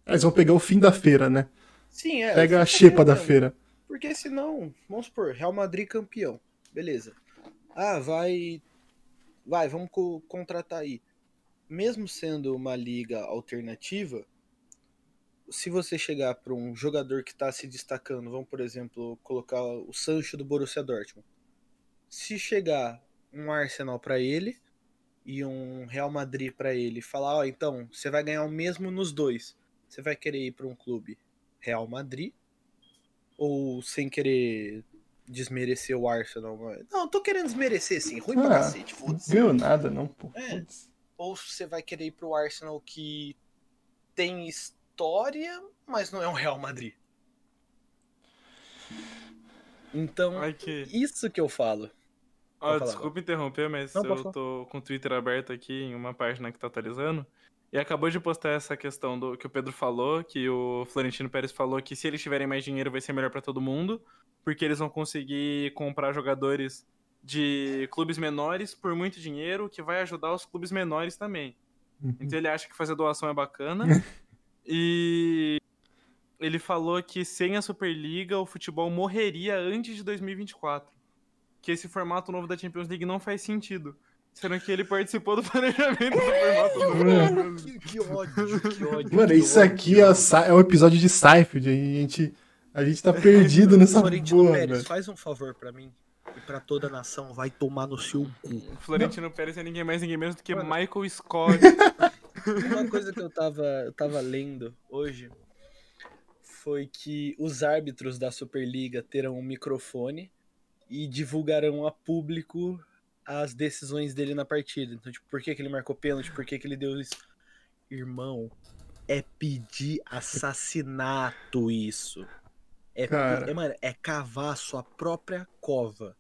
Eles vão pegar o fim da feira, né? Sim, é. Pega a xepa da feira. Porque senão, vamos supor, Real Madrid campeão. Beleza. Ah, vai. Vai, vamos co- contratar aí. Mesmo sendo uma liga alternativa, se você chegar para um jogador que está se destacando, vamos, por exemplo, colocar o Sancho do Borussia Dortmund. Se chegar um Arsenal para ele e um Real Madrid para ele, falar, ó, então, você vai ganhar o mesmo nos dois. Você vai querer ir para um clube Real Madrid ou sem querer desmerecer o Arsenal? Não, tô querendo desmerecer sim, ruim pra Ah, cacete, Não foda-se. ganhou nada, não, pô. É. Putz. Ou você vai querer ir pro Arsenal que tem história, mas não é um Real Madrid. Então, que... isso que eu falo. Falar, desculpa interromper, mas Não, eu tô com o Twitter aberto aqui em uma página que tá atualizando. E acabou de postar essa questão do que o Pedro falou, que o Florentino Pérez falou que se eles tiverem mais dinheiro vai ser melhor pra todo mundo, porque eles vão conseguir comprar jogadores de clubes menores por muito dinheiro, que vai ajudar os clubes menores também. Uhum. Então ele acha que fazer doação é bacana. e ele falou que sem a Superliga o futebol morreria antes de 2024. Que esse formato novo da Champions League não faz sentido. Sendo que ele participou do planejamento do formato novo. Que, que ódio, que ódio. Mano, que isso ódio. aqui é, sa- é um episódio de Seinfeld. A gente, a gente tá perdido nessa porra, faz um favor pra mim e pra toda a nação, vai tomar no seu cu. Florentino Pérez é ninguém mais, ninguém menos do que Mano. Michael Scott. Uma coisa que eu tava, eu tava lendo hoje foi que os árbitros da Superliga terão um microfone e divulgarão a público as decisões dele na partida. Então, tipo, por que, que ele marcou pênalti, por que, que ele deu isso. Irmão, é pedir assassinato isso. É, Cara. é, mano, é cavar a sua própria cova.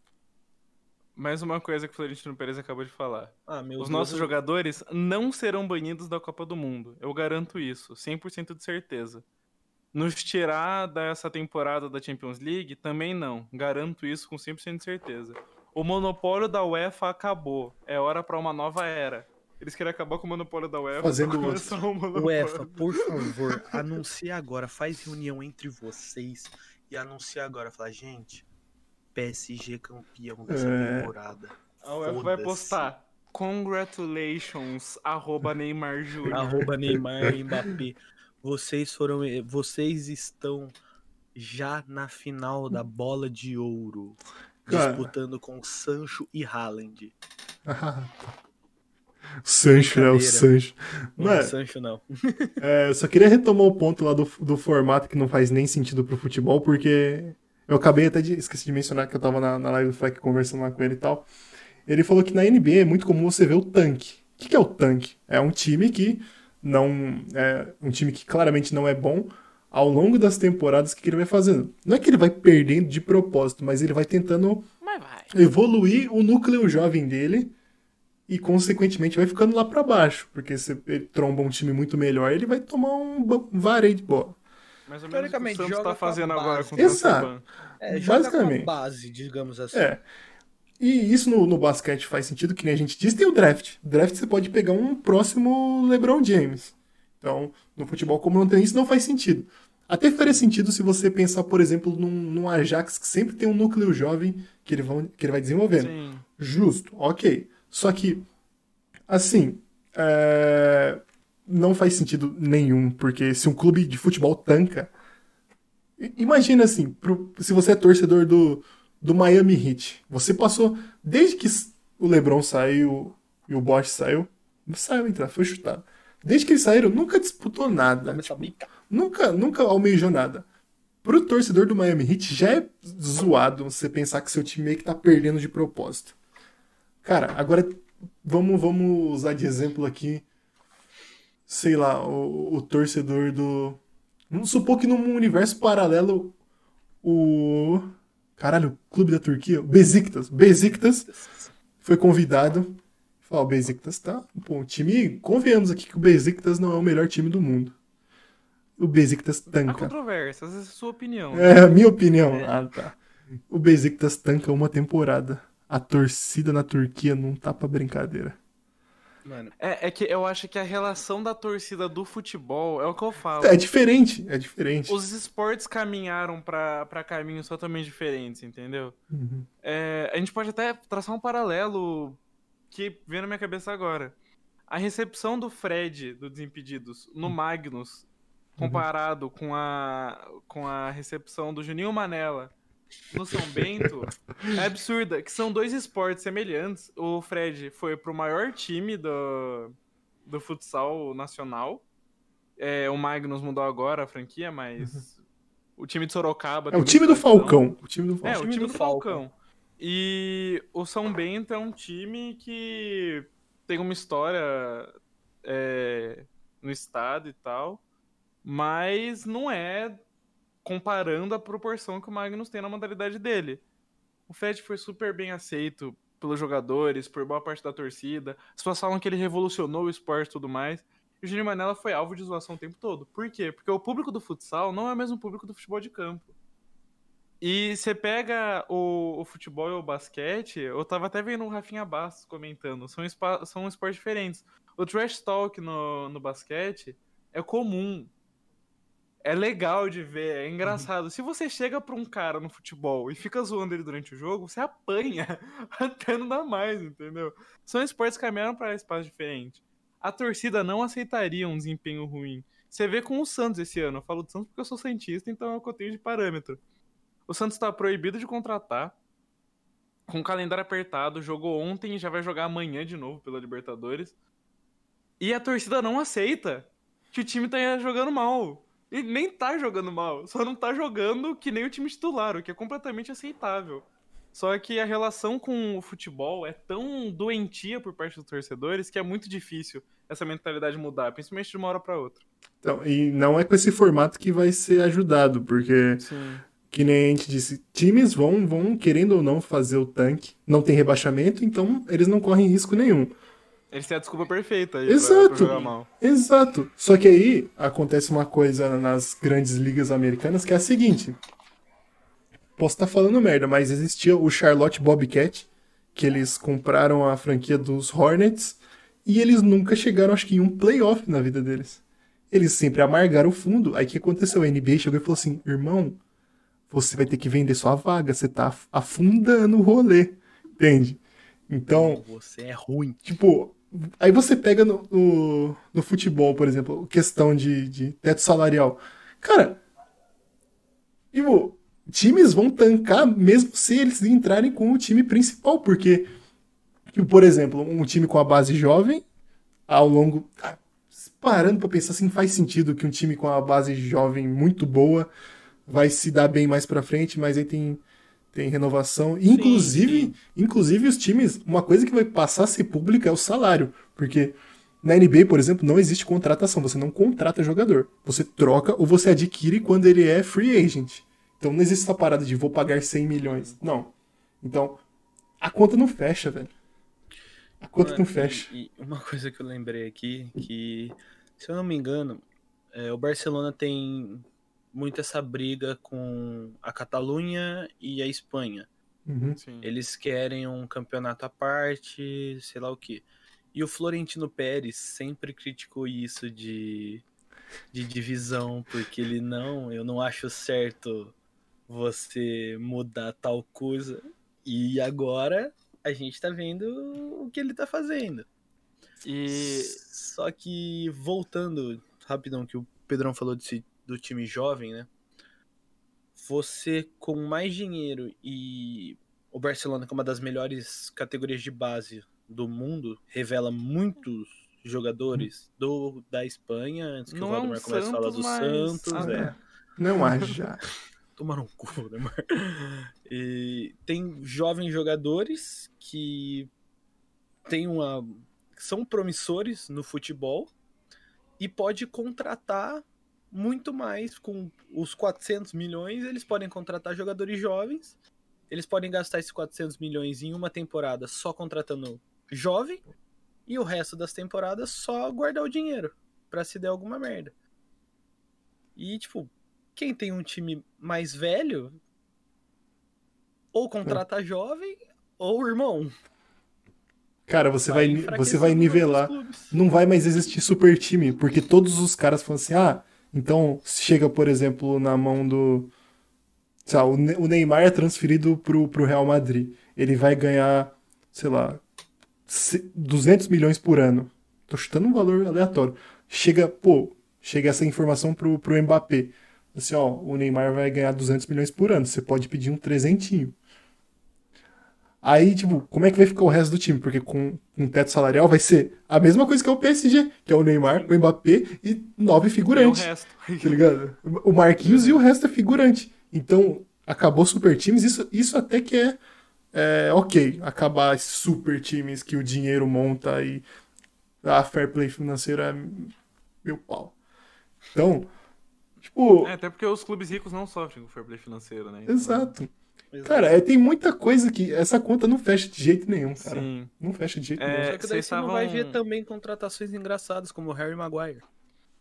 Mais uma coisa que o Florentino Pérez acabou de falar. Ah, meu Os Deus, nossos eu- jogadores não serão banidos da Copa do Mundo. Eu garanto isso, 100% de certeza. Nos tirar dessa temporada da Champions League, também não. Garanto isso com 100% de certeza. O monopólio da UEFA acabou. É hora pra uma nova era. Eles querem acabar com o monopólio da UEFA Fazendo um monopólio. UEFA, por favor, anuncia agora. Faz reunião entre vocês e anuncia agora. Fala, gente, PSG campeão dessa É. temporada. A UEFA vai postar. Congratulations, arroba Neymar Júnior. Arroba Neymar e Mbappé. Vocês foram. Vocês estão já na final da bola de ouro. Cara. Disputando com Sancho e Haaland. Sancho, né? O. Sancho. Não é Mano, Sancho, não. é, eu só queria retomar o ponto lá do, do formato que não faz nem sentido pro futebol, porque eu acabei até de. Esqueci de mencionar que eu tava na, na live do Fleck conversando lá com ele e tal. Ele falou que na NBA é muito comum você ver o tanque. O que, que é o tanque? É um time que não. É um time que claramente não é bom. Ao longo das temporadas, o que, que ele vai fazendo? Não é que ele vai perdendo de propósito, mas ele vai tentando vai. evoluir o núcleo jovem dele e, consequentemente, vai ficando lá pra baixo. Porque se ele tromba um time muito melhor, ele vai tomar um vareio de bola. Mais ou menos o que o Teoricamente, Santos tá fazendo agora com o Exato. É, joga com a Basicamente. base, digamos assim. É. E isso no, no basquete faz sentido, que nem a gente diz, tem o draft. Draft você pode pegar um próximo LeBron James. Então, no futebol, como não tem isso, não faz sentido. Até faria sentido se você pensar, por exemplo, num, num Ajax que sempre tem um núcleo jovem que ele, vão, que ele vai desenvolvendo. Sim. Justo, ok. Só que, assim, é, não faz sentido nenhum, porque se um clube de futebol tanca. Imagina assim, pro- se você é torcedor do, do Miami Heat, você passou, desde que o LeBron saiu e o Bosch saiu, não saiu entrar, foi chutado. Desde que eles saíram, nunca disputou nada. Brincar. Nunca, nunca almejou nada. Pro torcedor do Miami Heat já é zoado você pensar que seu time meio que tá perdendo de propósito. Cara, agora vamos, vamos usar de exemplo aqui, sei lá, o, o torcedor do. Vamos supor que num universo paralelo o. Caralho, o clube da Turquia, o Besiktas. Besiktas foi convidado. Falou, o Besiktas tá. Pô, o time. Convenhamos aqui que o Besiktas não é o melhor time do mundo. O Besiktas Há tanca. controvérsias, essa é a sua opinião. É a minha opinião. É. Ah, tá. O Besiktas tanca uma temporada. A torcida na Turquia não tá pra brincadeira. Mano, É, é que eu acho que a relação da torcida do futebol é o que eu falo. É diferente, é diferente. Os esportes caminharam pra pra caminhos totalmente diferentes, entendeu? Uhum. É, a gente pode até traçar um paralelo que vem na minha cabeça agora. A recepção do Fred, do Desimpedidos, no Magnus, comparado com, a, com a recepção do Juninho Manela no São Bento, é absurda. Que são dois esportes semelhantes. O Fred foi pro maior time do, do futsal nacional. É, o Magnus mudou agora a franquia, mas o time de Sorocaba... É o time do. Falcão. O time do É, Falcão. o time do Falcão. E o São Bento é um time que tem uma história é, no estado e tal, mas não é comparando a proporção que o Magnus tem na modalidade dele. O Fred foi super bem aceito pelos jogadores, por boa parte da torcida. As pessoas falam que ele revolucionou o esporte e tudo mais. E o Júnior Manela foi alvo de zoação o tempo todo. Por quê? Porque o público do futsal não é o mesmo público do futebol de campo. E você pega o, o futebol e o basquete, eu tava até vendo o Rafinha Bastos comentando, são, são esportes diferentes. O trash talk no, no basquete é comum. É legal de ver, é engraçado. Se você chega pra um cara no futebol e fica zoando ele durante o jogo, você apanha até não dá mais, entendeu? São esportes que caminharam para espaços diferentes. A torcida não aceitaria um desempenho ruim. Você vê com o Santos esse ano. Eu falo do Santos porque eu sou cientista, então é o que eu tenho de parâmetro. O Santos está proibido de contratar. Com o calendário apertado, jogou ontem e já vai jogar amanhã de novo pela Libertadores. E a torcida não aceita que o time tá jogando mal. E nem tá jogando mal, só não tá jogando que nem o time titular, o que é completamente aceitável. Só que a relação com o futebol é tão doentia por parte dos torcedores que é muito difícil essa mentalidade mudar, principalmente de uma hora para outra. Então, e não é com esse formato que vai ser ajudado, porque, Sim. que nem a gente disse, times vão, vão querendo ou não fazer o tanque. Não tem rebaixamento, então eles não correm risco nenhum. Eles têm a desculpa perfeita aí Exato. pra jogar mal. Exato. Só que aí acontece uma coisa nas grandes ligas americanas que é a seguinte. Posso estar falando merda, mas existia o Charlotte Bobcat, que eles compraram a franquia dos Hornets e eles nunca chegaram, acho que, em um playoff na vida deles. Eles sempre amargaram o fundo. Aí o que aconteceu? A NBA chegou e falou assim: irmão, você vai ter que vender sua vaga, você tá af- afundando o rolê. Entende? Então, você é ruim. Tipo, aí você pega no, no, no futebol, por exemplo, questão de, de teto salarial. Cara, tipo, times vão tancar mesmo se eles entrarem com o time principal, porque, tipo, por exemplo, um time com a base jovem ao longo. ah, Parando pra pensar assim, faz sentido que um time com uma base jovem muito boa vai se dar bem mais pra frente, mas aí tem, tem renovação. Inclusive, sim. inclusive os times, uma coisa que vai passar a ser pública é o salário, porque na NBA, por exemplo, não existe contratação, você não contrata jogador. Você troca ou você adquire quando ele é free agent. Então não existe essa parada de vou pagar 100 milhões. Não. Então, a conta não fecha, velho. A conta Mano, não fecha. E, e uma coisa que eu lembrei aqui, que, se eu não me engano, é, o Barcelona tem muito essa briga com a Catalunha e a Espanha. Uhum. Sim. Eles querem um campeonato à parte, sei lá o quê. E o Florentino Pérez sempre criticou isso de, de divisão, porque ele não, eu não acho certo você mudar tal coisa. E agora a gente tá vendo o que ele tá fazendo. E Só que voltando rapidão que o Pedrão falou desse, do time jovem, né? Você com mais dinheiro e o Barcelona com uma das melhores categorias de base do mundo revela muitos jogadores do da Espanha antes que Não o é um Valdemar comece a falar do Santos, mas- Santos, Ah, é. tá. Não haja. Tomar um cu, Valdemar. E tem jovens jogadores que tem uma são promissores no futebol e pode contratar muito mais com os 400 milhões, eles podem contratar jogadores jovens. Eles podem gastar esses 400 milhões em uma temporada só contratando jovem e o resto das temporadas só guardar o dinheiro pra se der alguma merda. E tipo, quem tem um time mais velho ou contrata jovem ou irmão. Cara, você vai, enfraquecendo você vai nivelar. Não vai mais existir super time, porque todos os caras falam assim, ah, então chega, por exemplo, na mão do. Sei lá, o Ne- o Neymar é transferido pro, pro Real Madrid. Ele vai ganhar, sei lá, se- 200 milhões por ano. Tô chutando um valor aleatório. Chega, pô, chega essa informação pro, pro Mbappé. Assim, ó, o Neymar vai ganhar 200 milhões por ano. Você pode pedir um trezentinho. Aí, tipo, como é que vai ficar o resto do time? Porque com um teto salarial vai ser a mesma coisa que é o PSG, que é o Neymar, o Mbappé e nove E o figurantes. resto. Tá ligado? O Marquinhos e o resto é figurante. Então, acabou super times, isso, isso até que é, é ok. Acabar super times que o dinheiro monta e a fair play financeira é meu pau. Então, tipo, É, até porque os clubes ricos não sofrem com fair play financeiro, né? Então, exato. Cara, é, tem muita coisa que essa conta não fecha de jeito nenhum, cara. Sim. Não fecha de jeito É, nenhum. Só que daí você não vai estavam- ver também contratações engraçadas como o Harry Maguire.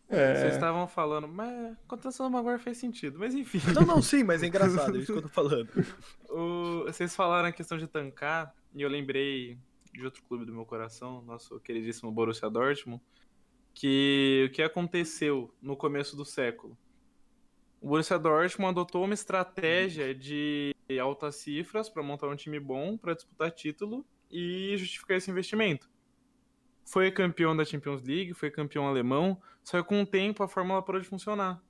É, Vocês estavam falando, mas a contratação do Maguire faz sentido. Mas enfim. Não, não, sim, mas é engraçado, é isso que eu tô falando. O- vocês falaram a questão de tancar, e eu lembrei de outro clube do meu coração, nosso queridíssimo Borussia Dortmund, que o que aconteceu no começo do século? O Borussia Dortmund adotou uma estratégia de altas cifras para montar um time bom, para disputar título e justificar esse investimento. Foi campeão da Champions League, foi campeão alemão, só que com o tempo a fórmula parou de funcionar.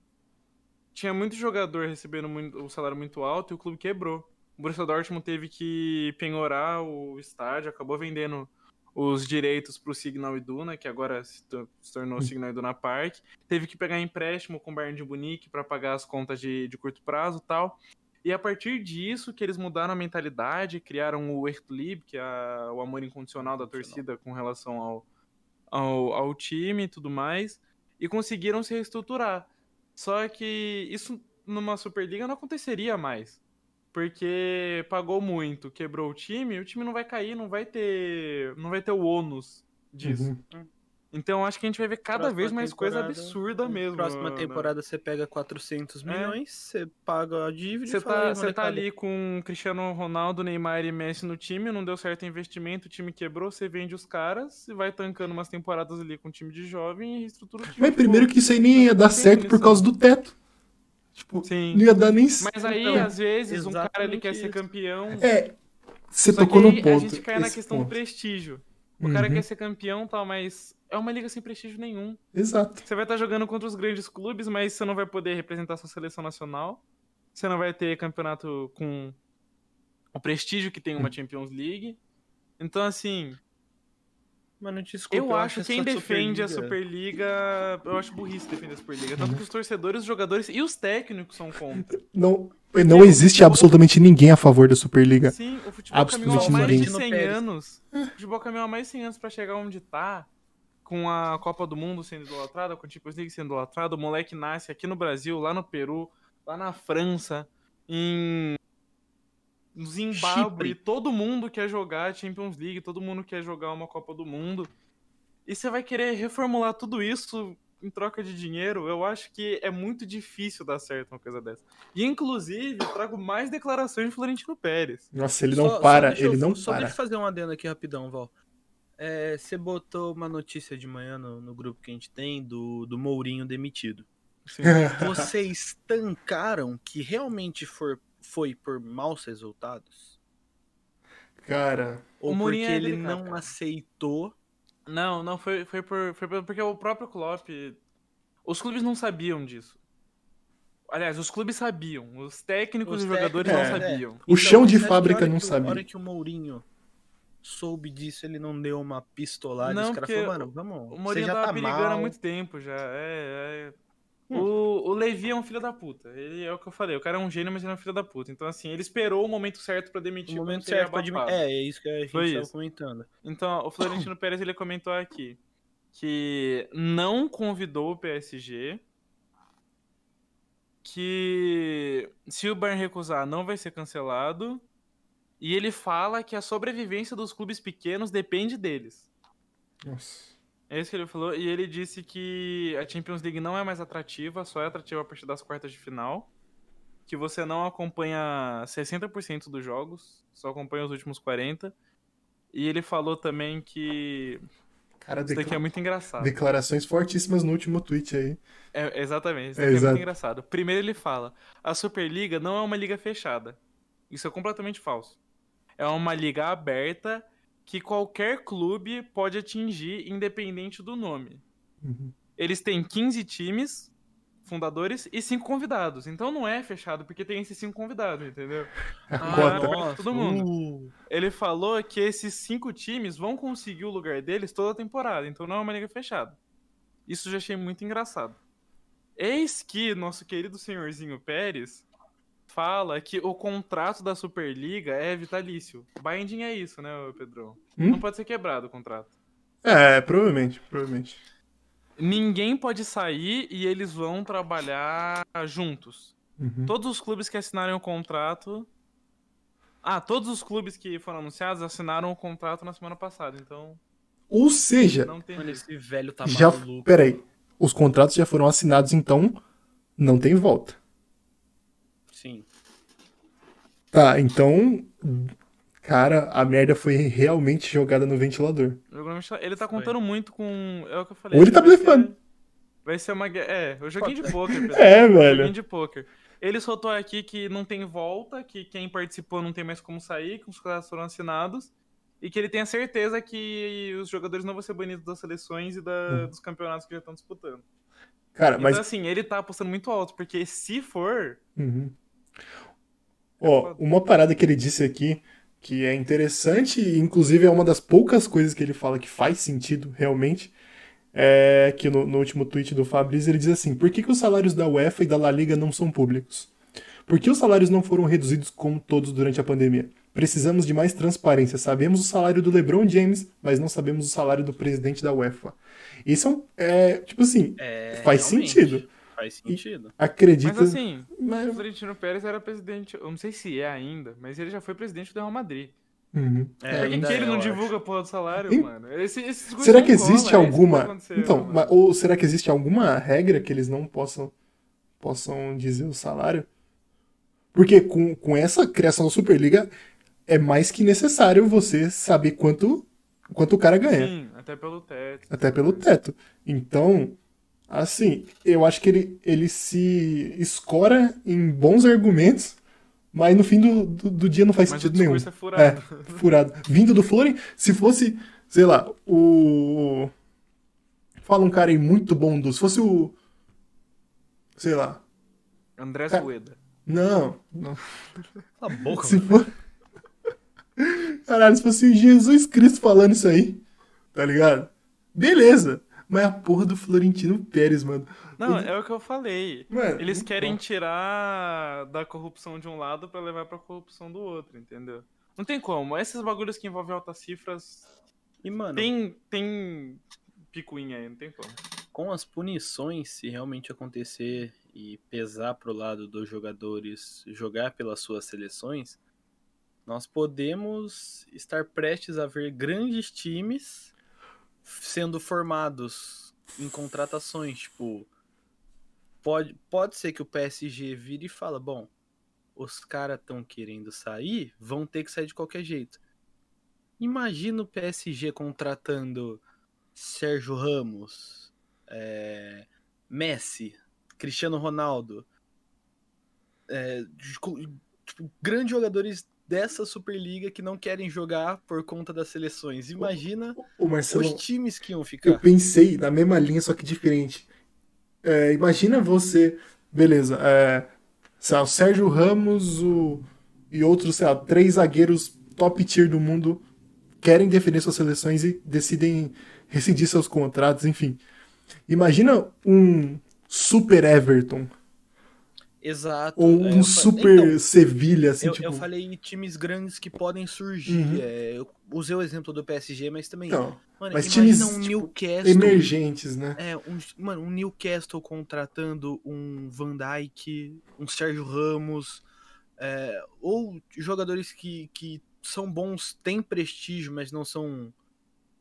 Tinha muito jogador recebendo muito, um salário muito alto e o clube quebrou. O Borussia Dortmund teve que penhorar o estádio, acabou vendendo os direitos para o Signal Iduna, que agora se, to- se tornou Signal Iduna Park. Teve que pegar empréstimo com o Bayern de Munique para pagar as contas de, de curto prazo e tal. E a partir disso que eles mudaram a mentalidade, criaram o Ertlib, que é a- o amor incondicional da torcida com relação ao, ao, ao time e tudo mais, e conseguiram se reestruturar. Só que isso numa Superliga não aconteceria mais. Porque pagou muito, quebrou o time, o time não vai cair, não vai ter, não vai ter o ônus disso. uhum. Então acho que a gente vai ver cada Próxima vez mais coisa absurda mesmo. Próxima né? temporada você pega 400 milhões, você paga a dívida Você e tá, "Aí, você tá ali com Cristiano Ronaldo, Neymar e Messi no time, não deu certo o investimento, o time quebrou, você vende os caras e vai tancando umas temporadas ali com um time de jovem e reestrutura o time. Mas primeiro que isso aí nem ia dar certo por causa do teto. Tipo, Sim. não ia dar nem Mas aí, Então, às vezes, um cara ele exatamente quer ser campeão. É, você Só tocou que no aí ponto. A gente cai na questão do ponto. prestígio. O cara Uhum, quer ser campeão, tal, mas é uma liga sem prestígio nenhum. Exato. Você vai estar jogando contra os grandes clubes, mas você não vai poder representar sua seleção nacional. Você não vai ter campeonato com o prestígio que tem uma Champions League. Então, assim. Mas não desculpa, Eu acho essa quem defende a Superliga- Superliga. Eu acho burrice defender a Superliga. Tanto que os torcedores, os jogadores e os técnicos são contra. Não, não existe absolutamente ninguém a favor da Superliga. Sim, o futebol caminhou há Absolutamente mais de ninguém. 100 anos. O futebol caminhou há mais de 100 anos pra chegar onde tá. Com a Copa do Mundo sendo idolatrada, com a Champions League sendo idolatrada. O moleque nasce aqui no Brasil, lá no Peru, lá na França, em. Zimbábue. Chipre. Todo mundo quer jogar Champions League, todo mundo quer jogar uma Copa do Mundo. E você vai querer reformular tudo isso em troca de dinheiro? Eu acho que é muito difícil dar certo uma coisa dessa. E, inclusive, eu trago mais declarações de Florentino Pérez. Nossa, ele não Só- só para, eu- ele não Só para. deixa eu fazer um adendo aqui rapidão, Val. É, você botou uma notícia de manhã no, no grupo que a gente tem do, do Mourinho demitido. Sim. Vocês tancaram que realmente for, foi por maus resultados? Cara, Ou O porque Mourinho é ele delicado, não cara. aceitou? Não, não, foi, foi, por, foi por- porque o próprio Klopp. Os clubes não sabiam disso. Aliás, os clubes sabiam. Os técnicos Os e jogadores técnicos, não é. sabiam. O chão de é fábrica não sabia. A hora que o Mourinho soube disso, ele não deu uma pistolada. Não, os caras falaram, mano, vamos. O você Mourinho já tava tá perigando mal. há muito tempo já. É, é. Hum. O, o Levi é um filho da puta. Ele é o que eu falei. O cara é um gênio, mas ele é um filho da puta. Então, assim, ele esperou o momento certo pra demitir. Quando momento certo pra abafado. É, é isso que a gente Foi tava isso. comentando. Então, o Florentino Pérez ele comentou aqui que não convidou o PSG, que se o Bayern recusar não vai ser cancelado, e ele fala que a sobrevivência dos clubes pequenos depende deles. nossa. É isso que ele falou, e ele disse que a Champions League não é mais atrativa, só é atrativa a partir das quartas de final, que você não acompanha 60% dos jogos, só acompanha os últimos 40%, e ele falou também que Cara, isso daqui é muito engraçado. declarações fortíssimas no último tweet aí. É, exatamente, isso É, daqui é, exato. muito engraçado. Primeiro ele fala, a Superliga não é uma liga fechada. Isso é completamente falso. É uma liga aberta que qualquer clube pode atingir, independente do nome. Uhum. Eles têm 15 times fundadores e 5 convidados. Então não é fechado, porque tem esses 5 convidados, entendeu? A Ah, nossa. todo mundo. uh, Ele falou que esses cinco times vão conseguir o lugar deles toda a temporada, então não é uma liga fechada. Isso eu já achei muito engraçado. Eis que nosso querido senhorzinho Pérez fala que o contrato da Superliga é vitalício. Binding é isso, né, ô Pedrão? Hum? Não pode ser quebrado o contrato. É, provavelmente, provavelmente. Ninguém pode sair e eles vão trabalhar juntos. Uhum. Todos os clubes que assinarem o contrato. Ah, todos os clubes que foram anunciados assinaram o contrato na semana passada, então Ou seja, não tem. mano, esse velho tá já. maluco. Peraí. Os contratos já foram assinados, então não tem volta. Sim. Tá, então. Cara, a merda foi realmente jogada no ventilador. Ele tá Foi. contando muito com. É o que eu falei. Ou ele tá vai ser- blefando. Vai ser uma. guerra- É, o joguinho de poker. É, velho. Joguinho de poker. Ele soltou aqui que não tem volta, que quem participou não tem mais como sair, que os contratos foram assinados. E que ele tem a certeza que os jogadores não vão ser banidos das seleções e da- Hum. dos campeonatos que já estão disputando. Cara, Então, mas. assim, ele tá apostando muito alto, porque se for. Uhum. Ó, uma parada que ele disse aqui que é interessante e inclusive é uma das poucas coisas que ele fala que faz sentido realmente é que no, no último tweet do Fabrício ele diz assim: por que, que os salários da UEFA e da La Liga não são públicos? Por que os salários não foram reduzidos como todos durante a pandemia? Precisamos de mais transparência. Sabemos o salário do LeBron James, mas não sabemos o salário do presidente da UEFA. Isso é, um- é tipo assim, É, faz realmente, sentido. Faz sentido. Acredita. Mas assim, Mas- o Florentino Pérez era presidente. Eu não sei se é ainda, mas ele já foi presidente do Real Madrid. Uhum. É, Por que, que ele é, não divulga a porra do salário, Hein? mano? Esse, esse Será que existe cola, é que alguma. vai acontecer, Então, mano. ou será que existe alguma regra que eles não possam, possam dizer o salário? Porque com, com essa criação da Superliga é mais que necessário você saber quanto, quanto o cara ganha. Sim, até pelo teto. Até pelo teto. Então, assim, eu acho que ele, ele se escora em bons argumentos, mas no fim do, do, do dia não faz Mas sentido nenhum. é furado. furado. Vindo do Floren, se fosse, sei lá, o. Fala um cara aí muito bom do. Se fosse o. Sei lá. André Cara, Rueda. Não. não. Cala a boca, Se mano. for. Caralho, se fosse o Jesus Cristo falando isso aí. tá ligado? Beleza. Mas a porra do Florentino Pérez, mano. Não, O- é o que eu falei. Mano, Eles querem pode. tirar da corrupção de um lado pra levar pra corrupção do outro, entendeu? Não tem como. Esses bagulhos que envolvem altas cifras E, mano, tem, tem picuinha aí, não tem como. com as punições, se realmente acontecer e pesar pro lado dos jogadores jogar pelas suas seleções, nós podemos estar prestes a ver grandes times sendo formados em contratações, tipo, pode, pode ser que o PSG vire e fala, bom, os caras estão querendo sair, vão ter que sair de qualquer jeito. Imagina o PSG contratando Sérgio Ramos, é, Messi, Cristiano Ronaldo, é, tipo, grandes jogadores dessa Superliga que não querem jogar por conta das seleções. Imagina Ô, Marcelo, os times que iam eu ficar. pensei na mesma linha, só que diferente. É, imagina você, beleza, é, lá, o Sérgio Ramos o, e outros, sei lá, três zagueiros top tier do mundo querem defender suas seleções e decidem rescindir seus contratos, enfim. Imagina um super Everton Exato. ou é, um eu super Então, Sevilha, assim, eu, tipo... eu falei times grandes que podem surgir. Uhum. é, eu usei o exemplo do PSG, mas também. Não, mano, mas times, um tipo, Newcastle. emergentes, né? É, um, mano, um Newcastle contratando um Van Dijk, um Sérgio Ramos, é, ou jogadores que, que são bons, têm prestígio, mas não são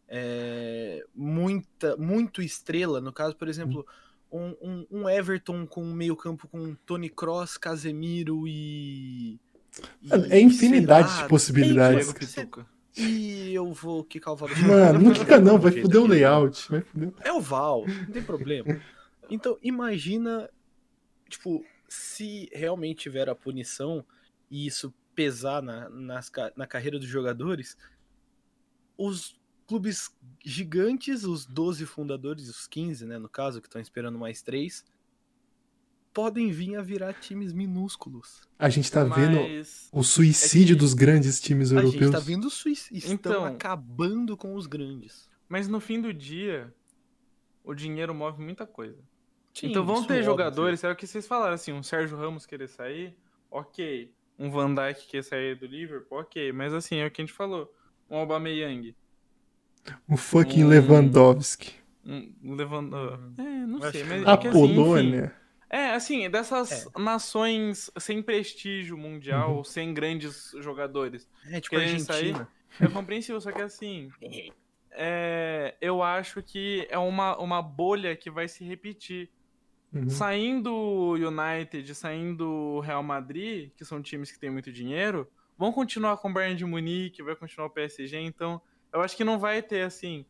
é, muita, muito estrela. No caso, por exemplo, um, um, um Everton com um meio campo com Tony Cross, Casemiro e... Mano, e, é infinidade sei lá, de possibilidades. Cê- Pituca. E eu vou quicar o Val. Mano, não fica não, vai foder o layout. Vai. É o Val, não tem problema. Então, imagina, tipo, se realmente tiver a punição e isso pesar na, nas na carreira dos jogadores, os clubes gigantes, os 12 fundadores, os 15, né, no caso, que estão esperando mais três, podem vir a virar times minúsculos. A gente tá vendo Mas o suicídio É que- dos grandes times A gente europeus. tá vendo suicídio. Estão Então- acabando com os grandes. Mas no fim do dia, o dinheiro move muita coisa. Sim, então vão ter óbvio. jogadores, é o que vocês falaram, assim, um Sérgio Ramos querer sair, ok. Um Van Dijk querer sair do Liverpool, ok. Mas assim, é o que a gente falou. Um Aubameyang, O fucking Hum. Lewandowski. um Levando... Uhum. É, não Acho sei, que mas não. é que assim, enfim, Polônia. É, assim, dessas É. nações sem prestígio mundial, Uhum. sem grandes jogadores. É tipo sair? Argentina. É compreensível, só que assim, é, eu acho que é uma, uma bolha que vai se repetir. Uhum. Saindo o United, saindo o Real Madrid, que são times que têm muito dinheiro, vão continuar com o Bayern de Munique, vai continuar o PSG, então eu acho que não vai ter assim.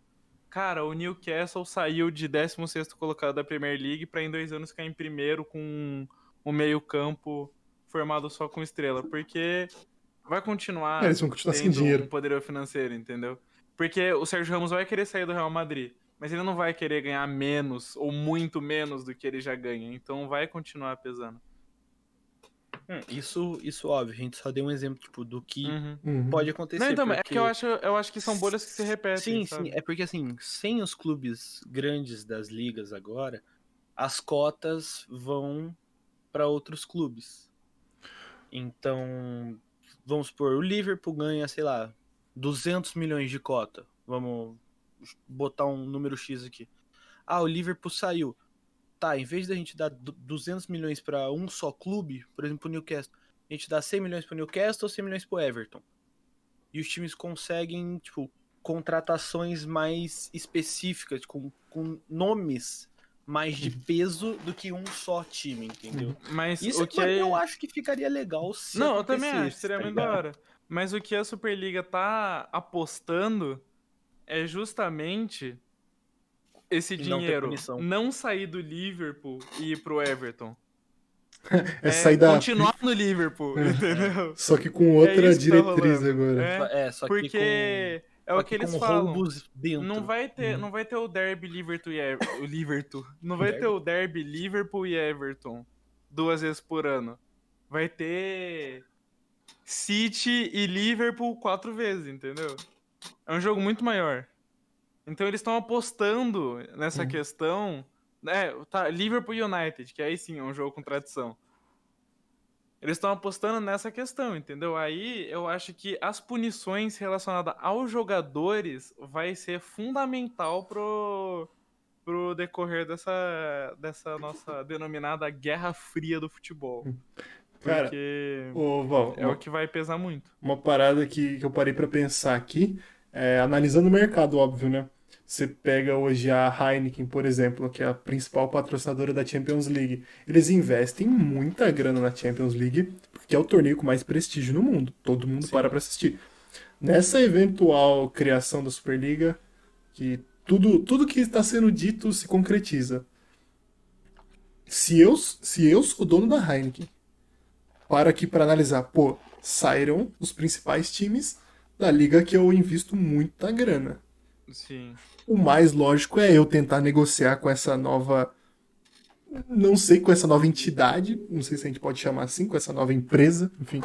Cara, o Newcastle saiu de 16º colocado da Premier League para em dois anos ficar em primeiro com um meio-campo formado só com estrela, porque vai continuar É, eles vão continuar sem dinheiro. um poderio financeiro, entendeu? Porque o Sérgio Ramos vai querer sair do Real Madrid, mas ele não vai querer ganhar menos ou muito menos do que ele já ganha, então vai continuar pesando. Hum, Isso, isso óbvio, a gente só deu um exemplo tipo, do que Uhum. Uhum. pode acontecer. Não, então, é porque- que eu acho, eu acho que são bolhas que se repetem. Sim, sabe? sim, é porque assim, sem os clubes grandes das ligas agora, as cotas vão para outros clubes. Então, vamos supor, o Liverpool ganha, sei lá, 200 milhões de cota. Vamos botar um número X aqui. Ah, o Liverpool saiu. Tá, em vez da gente dar du- 200 milhões para um só clube, por exemplo, o Newcastle, a gente dá 100 milhões pro Newcastle ou 100 milhões pro Everton. E os times conseguem, tipo, contratações mais específicas, com, com nomes mais de peso do que um só time, entendeu? Mas Isso o que mano, é... eu acho que ficaria legal se Não, eu também acho, seria tá muito da ligado? hora. Mas o que a Superliga tá apostando é justamente esse não ter dinheiro não sair do Liverpool e ir pro Everton. É sair da. continuar no Liverpool, É. entendeu? Só que com outra É tá diretriz rolando. agora. É, É, só que porque com, é só o que eles com falam. Não vai ter, Uhum. não vai ter o derby Liverpool e Ever- o Liverpool. Não vai ter Derby? o derby Liverpool e Everton duas vezes por ano. Vai ter City e Liverpool quatro vezes, entendeu? É um jogo muito maior. Então eles estão apostando nessa Uhum. questão. Né, tá, Liverpool United, que aí sim é um jogo com tradição. Eles estão apostando nessa questão, entendeu? Aí eu acho que as punições relacionadas aos jogadores vai ser fundamental pro, pro decorrer dessa, dessa nossa denominada Guerra Fria do futebol. Cara, Porque Val, é uma, o que vai pesar muito. uma parada que, que eu parei pra pensar aqui, é, analisando o mercado, óbvio, né? Você pega hoje a Heineken, por exemplo, que é a principal patrocinadora da Champions League. Eles investem muita grana na Champions League, porque é o torneio com mais prestígio no mundo. Todo mundo Sim. para pra assistir. Nessa eventual criação da Superliga, que tudo, tudo que está sendo dito se concretiza. Se eu, se eu sou o dono da Heineken, para aqui para analisar, pô, saíram os principais times da liga que eu invisto muita grana. Sim. O mais lógico é eu tentar negociar com essa nova. Não sei, com essa nova entidade, não sei se a gente pode chamar assim, com essa nova empresa, enfim.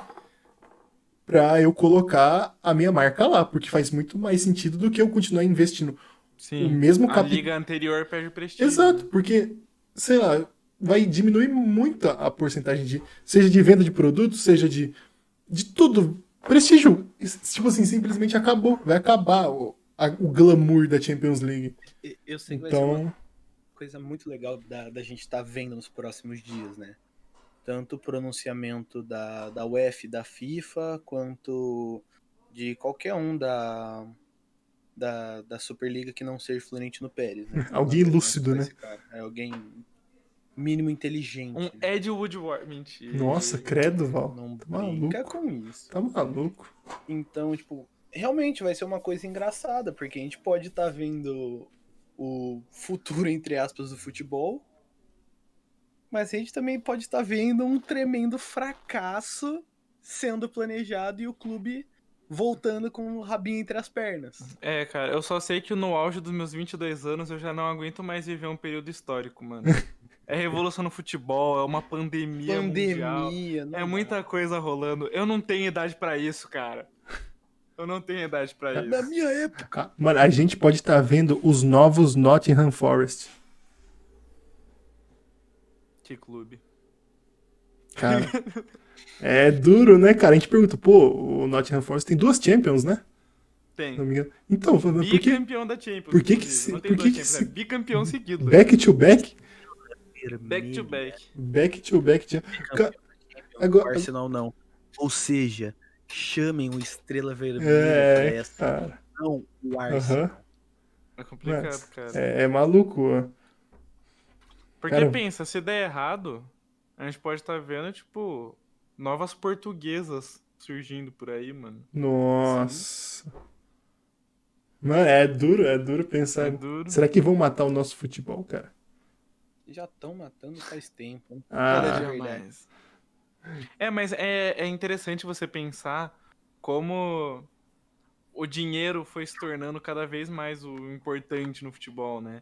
Pra eu colocar a minha marca lá, porque faz muito mais sentido do que eu continuar investindo Sim. o mesmo A capital. liga anterior perde prestígio. Exato, porque, sei lá, vai diminuir muito a porcentagem de. Seja de venda de produtos, seja de. de tudo. Prestígio, tipo assim, simplesmente acabou. Vai acabar o, a- o glamour da Champions League. Eu sei que vai ser uma Então, coisa muito legal da, da gente estar vendo nos próximos dias, né? Tanto o pronunciamento da, da UEFA e da FIFA, quanto de qualquer um da, da, da Superliga que não seja Florentino Pérez, né? Alguém lúcido, né? É alguém mínimo inteligente. Um né? Ed Woodward. Mentira. nossa, credo, Val. Não Tá brinca maluco. com isso. Tá maluco. Então, tipo, realmente vai ser uma coisa engraçada, porque a gente pode estar vendo o futuro, entre aspas, do futebol, mas a gente também pode estar vendo um tremendo fracasso sendo planejado e o clube voltando com o rabinho entre as pernas. É, cara, eu só sei que no auge dos meus 22 anos eu já não aguento mais viver um período histórico, mano. É revolução no futebol, é uma pandemia, mundial. Pandemia, não É muita coisa rolando. Eu não tenho idade pra isso, cara. Eu não tenho idade pra Na isso. minha época. Mano, a gente pode estar vendo os novos Nottingham Forest. Que clube. Cara. É duro, né, cara? A gente pergunta, pô, o Nottingham Forest tem duas Champions, né? Tem. Então, por que Bicampeão da Champions. por que que se- Não tem por que que se- é bicampeão seguido. back to back? Back to back. Back to back. Ca- Agora- Arsenal não. Ou seja, chamem o Estrela Vermelha É, essa, cara. não o Arsenal. É complicado, Mas, cara. É, é maluco, ó. Porque cara- pensa, se der errado, a gente pode estar vendo, tipo, novas portuguesas surgindo por aí, mano. Nossa. Mano, é duro, é duro pensar. É duro. Será que vão matar o nosso futebol, cara? Já estão matando faz tempo. hein? Cada Ah, dia verdade. mais. É, mas é, é interessante você pensar como o dinheiro foi se tornando cada vez mais o importante no futebol, né?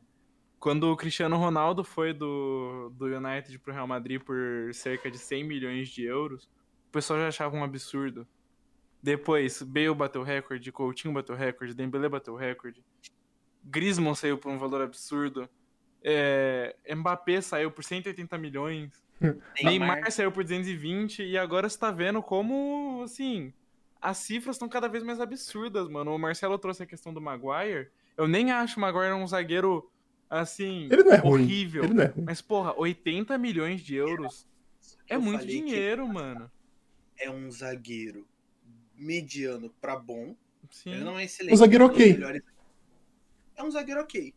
Quando o Cristiano Ronaldo foi do, do United pro Real Madrid por cerca de 100 milhões de euros, o pessoal já achava um absurdo. Depois, Bale bateu recorde, Coutinho bateu recorde, Dembélé bateu recorde, Griezmann saiu por um valor absurdo, é, Mbappé saiu por 180 milhões, Neymar saiu por 220 e agora você tá vendo como, assim, as cifras estão cada vez mais absurdas, mano. O Marcelo trouxe a questão do Maguire. Eu nem acho o Maguire um zagueiro, assim, ele não é ruim. horrível. Ele não é ruim. Mas, porra, 80 milhões de euros é Eu muito falei que dinheiro, mano. É um zagueiro mediano pra bom. Ele Sim. não é excelente. Um zagueiro é um ok. É um zagueiro ok.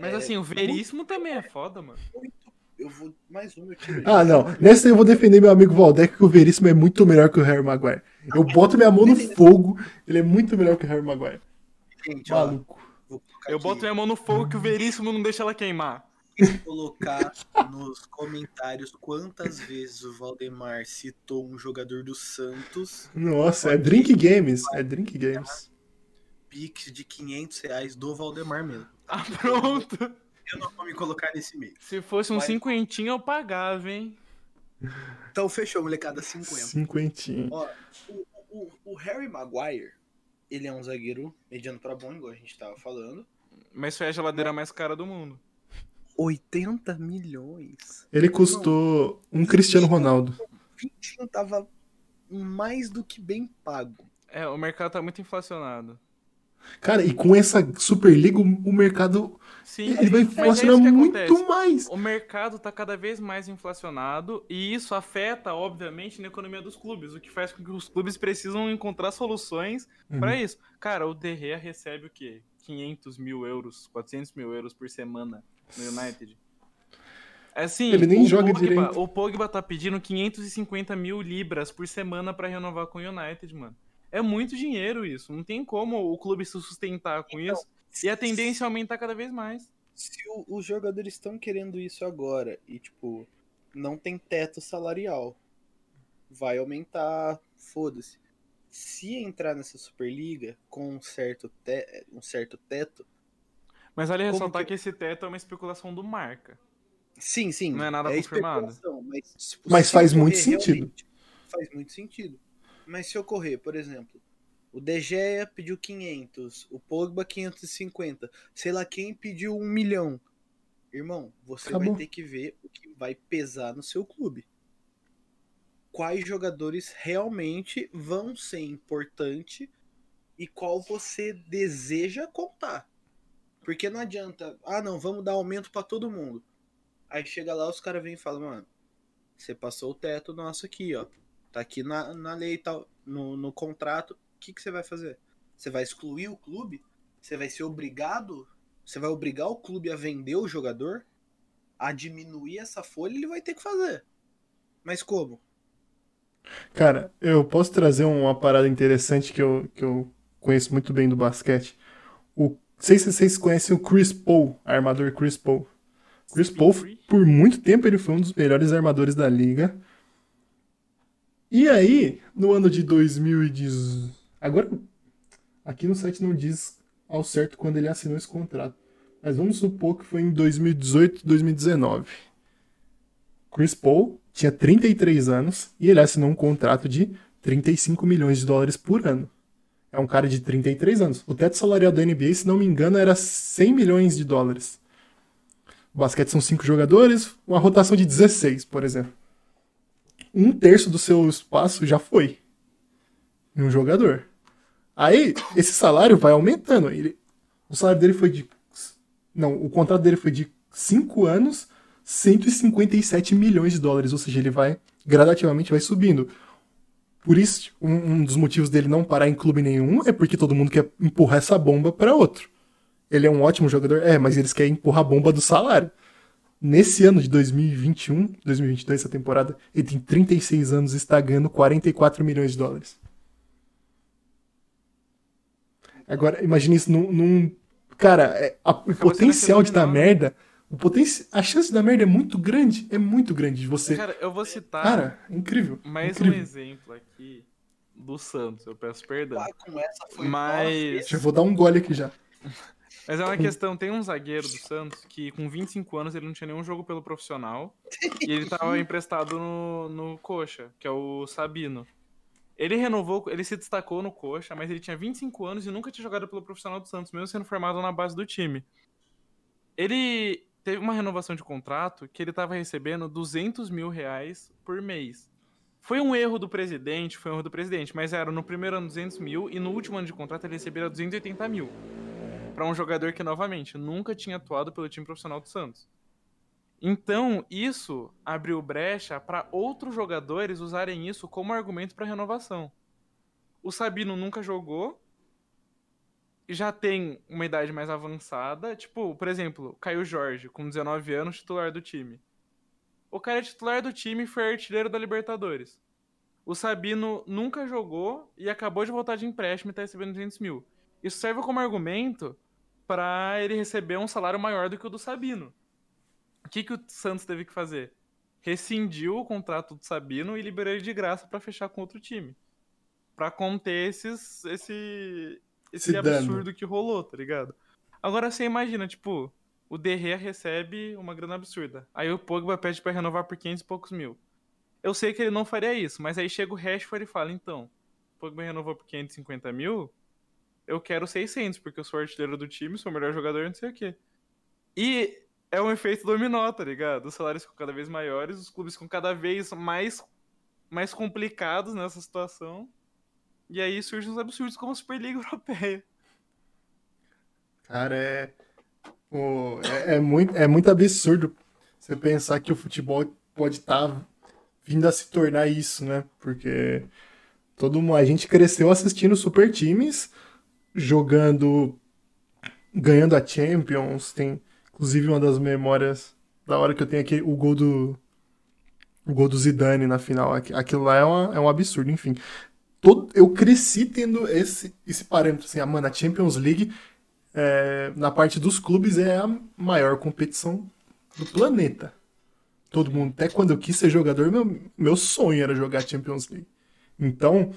Mas, É, assim, o Veríssimo também é foda, mano. Muito. Eu vou. Mais um, eu tiro Ah, não. Nessa eu vou defender meu amigo Valdec, que o Veríssimo é muito melhor que o Harry Maguire. Eu boto minha mão no fogo, ele é muito melhor que o Harry Maguire. Gente, Maluco. Eu aqui, boto minha mão no fogo que o Veríssimo não deixa ela queimar. colocar nos comentários quantas vezes o Valdemar citou um jogador do Santos, Nossa, é Drink Games. É Drink Games. Pix de 500 reais do Valdemar mesmo. Ah, pronto. Eu não vou me colocar nesse meio. Se fosse um Mas- cinquentinho, eu pagava, hein? Então fechou, molecada 50. Cinquentinho. Ó, o, o, o Harry Maguire, ele é um zagueiro mediano para bom, igual a gente tava falando. Mas foi a geladeira mais cara do mundo. 80 milhões. Ele custou um Cristiano Ronaldo. Vitinho tava mais do que bem pago. É, o mercado tá muito inflacionado. Cara, e com essa Superliga, o mercado Sim, ele vai é inflacionar que muito mais. O mercado tá cada vez mais inflacionado e isso afeta, obviamente, na economia dos clubes, o que faz com que os clubes precisam encontrar soluções Uhum. pra isso. Cara, o Derrea recebe o quê? 500 mil euros, 400 mil euros por semana no United. Assim, Ele nem o joga Pogba, direito. O Pogba tá pedindo 550 mil libras por semana pra renovar com o United, mano. É muito dinheiro isso. Não tem como o clube se sustentar com Então, isso. E a tendência é aumentar cada vez mais. Se o- os jogadores estão querendo isso agora e, tipo, não tem teto salarial, vai aumentar, foda-se. Se entrar nessa Superliga com um certo, te- um certo teto, Mas vale ressaltar que- que... esse teto é uma especulação do marca. sim, sim. Não é nada confirmado. especulação, Mas, tipo, Mas faz muito sentido. Faz muito sentido. Mas se ocorrer, por exemplo, o De Gea pediu 500, o Pogba 550, sei lá quem pediu um milhão. Irmão, você Acabou. vai ter que ver o que vai pesar no seu clube. Quais jogadores realmente vão ser importantes e qual você deseja contar. Porque não adianta, ah não, vamos dar aumento pra todo mundo. Aí chega lá, os caras vêm e falam, mano, você passou o teto nosso aqui, ó. Tá aqui na, na lei e tal, no, no contrato. O que, que você vai fazer? Você vai excluir o clube? Você vai ser obrigado? Você vai obrigar o clube a vender o jogador? A diminuir essa folha? Ele vai ter que fazer. Mas como? Cara, eu posso trazer uma parada interessante que eu, que eu conheço muito bem do basquete. O, não sei se vocês conhecem o Chris Paul, armador Chris Paul. Chris Paul, por muito tempo, ele foi um dos melhores armadores da liga. E aí, no ano de 2010. Agora, aqui no site não diz ao certo quando ele assinou esse contrato. Mas vamos supor que foi em 2018, 2019. Chris Paul tinha 33 anos e ele assinou um contrato de 35 milhões de dólares por ano. É um cara de 33 anos. O teto salarial da NBA, se não me engano, era 100 milhões de dólares. O basquete são 5 jogadores, uma rotação de 16, por exemplo. Um terço do seu espaço já foi em um jogador. Aí, esse salário vai aumentando. Ele, o salário dele foi de. Não, o contrato dele foi de 5 anos, 157 milhões de dólares. Ou seja, ele vai gradativamente vai subindo. Por isso, um, um dos motivos dele não parar em clube nenhum é porque todo mundo quer empurrar essa bomba para outro. Ele é um ótimo jogador, é, mas eles querem empurrar a bomba do salário. Nesse ano de 2021, 2022, essa temporada, ele tem 36 anos e está ganhando 44 milhões de dólares. Agora, imagine isso num. num- cara, é, a- o potencial de dar merda. O potenci... A chance de dar merda é muito grande. É muito grande de você. Cara, eu vou citar Cara, incrível. mais incrível. um exemplo aqui do Santos, eu peço perdão. Ah, com essa foi Mas- Já vou dar um gole aqui já. Mas é uma questão, tem um zagueiro do Santos que com 25 anos ele não tinha nenhum jogo pelo profissional e ele tava emprestado no, no Coxa, que é o Sabino. Ele renovou, ele se destacou no Coxa, mas ele tinha 25 anos e nunca tinha jogado pelo profissional do Santos, mesmo sendo formado na base do time. Ele teve uma renovação de contrato que ele tava recebendo 200 mil reais por mês. Foi um erro do presidente, foi um erro do presidente, mas era no primeiro ano 200 mil e no último ano de contrato ele recebia 280 mil para um jogador que, novamente, nunca tinha atuado pelo time profissional do Santos. Então, isso abriu brecha para outros jogadores usarem isso como argumento para renovação. O Sabino nunca jogou, já tem uma idade mais avançada. Tipo, por exemplo, Caio Jorge, com 19 anos, titular do time. O cara é titular do time e foi artilheiro da Libertadores. O Sabino nunca jogou e acabou de voltar de empréstimo e tá recebendo 200 mil. Isso serve como argumento para ele receber um salário maior do que o do Sabino. O que, que o Santos teve que fazer? Rescindiu o contrato do Sabino e liberou ele de graça para fechar com outro time. Pra conter esses, esse, esse Esse dano. absurdo que rolou, tá ligado? Agora você imagina, tipo, o Derrea recebe uma grana absurda. Aí o Pogba pede pra renovar por 500 e poucos mil. Eu sei que ele não faria isso, mas aí chega o Rashford e fala, então, o Pogba renovou por 550 mil, eu quero 600, porque eu sou artilheiro do time, sou o melhor jogador, não sei o quê. E é um efeito dominó, tá ligado? Os salários ficam cada vez maiores, os clubes ficam cada vez mais, mais complicados nessa situação. E aí surgem os absurdos como a Superliga Europeia. Cara, é, pô, é, é muito, é muito absurdo você pensar que o futebol pode estar tá vindo a se tornar isso, né? Porque todo mundo, a gente cresceu assistindo super times jogando, ganhando a Champions. Tem, inclusive, uma das memórias da hora que eu tenho aqui, o gol do o gol do Zidane na final. Aquilo lá é, uma, é um absurdo, enfim. Todo, eu cresci tendo esse, esse parâmetro, assim, a, ah, mano, a Champions League é, na parte dos clubes é a maior competição do planeta. Todo mundo, até quando eu quis ser jogador, meu, meu sonho era jogar Champions League. Então,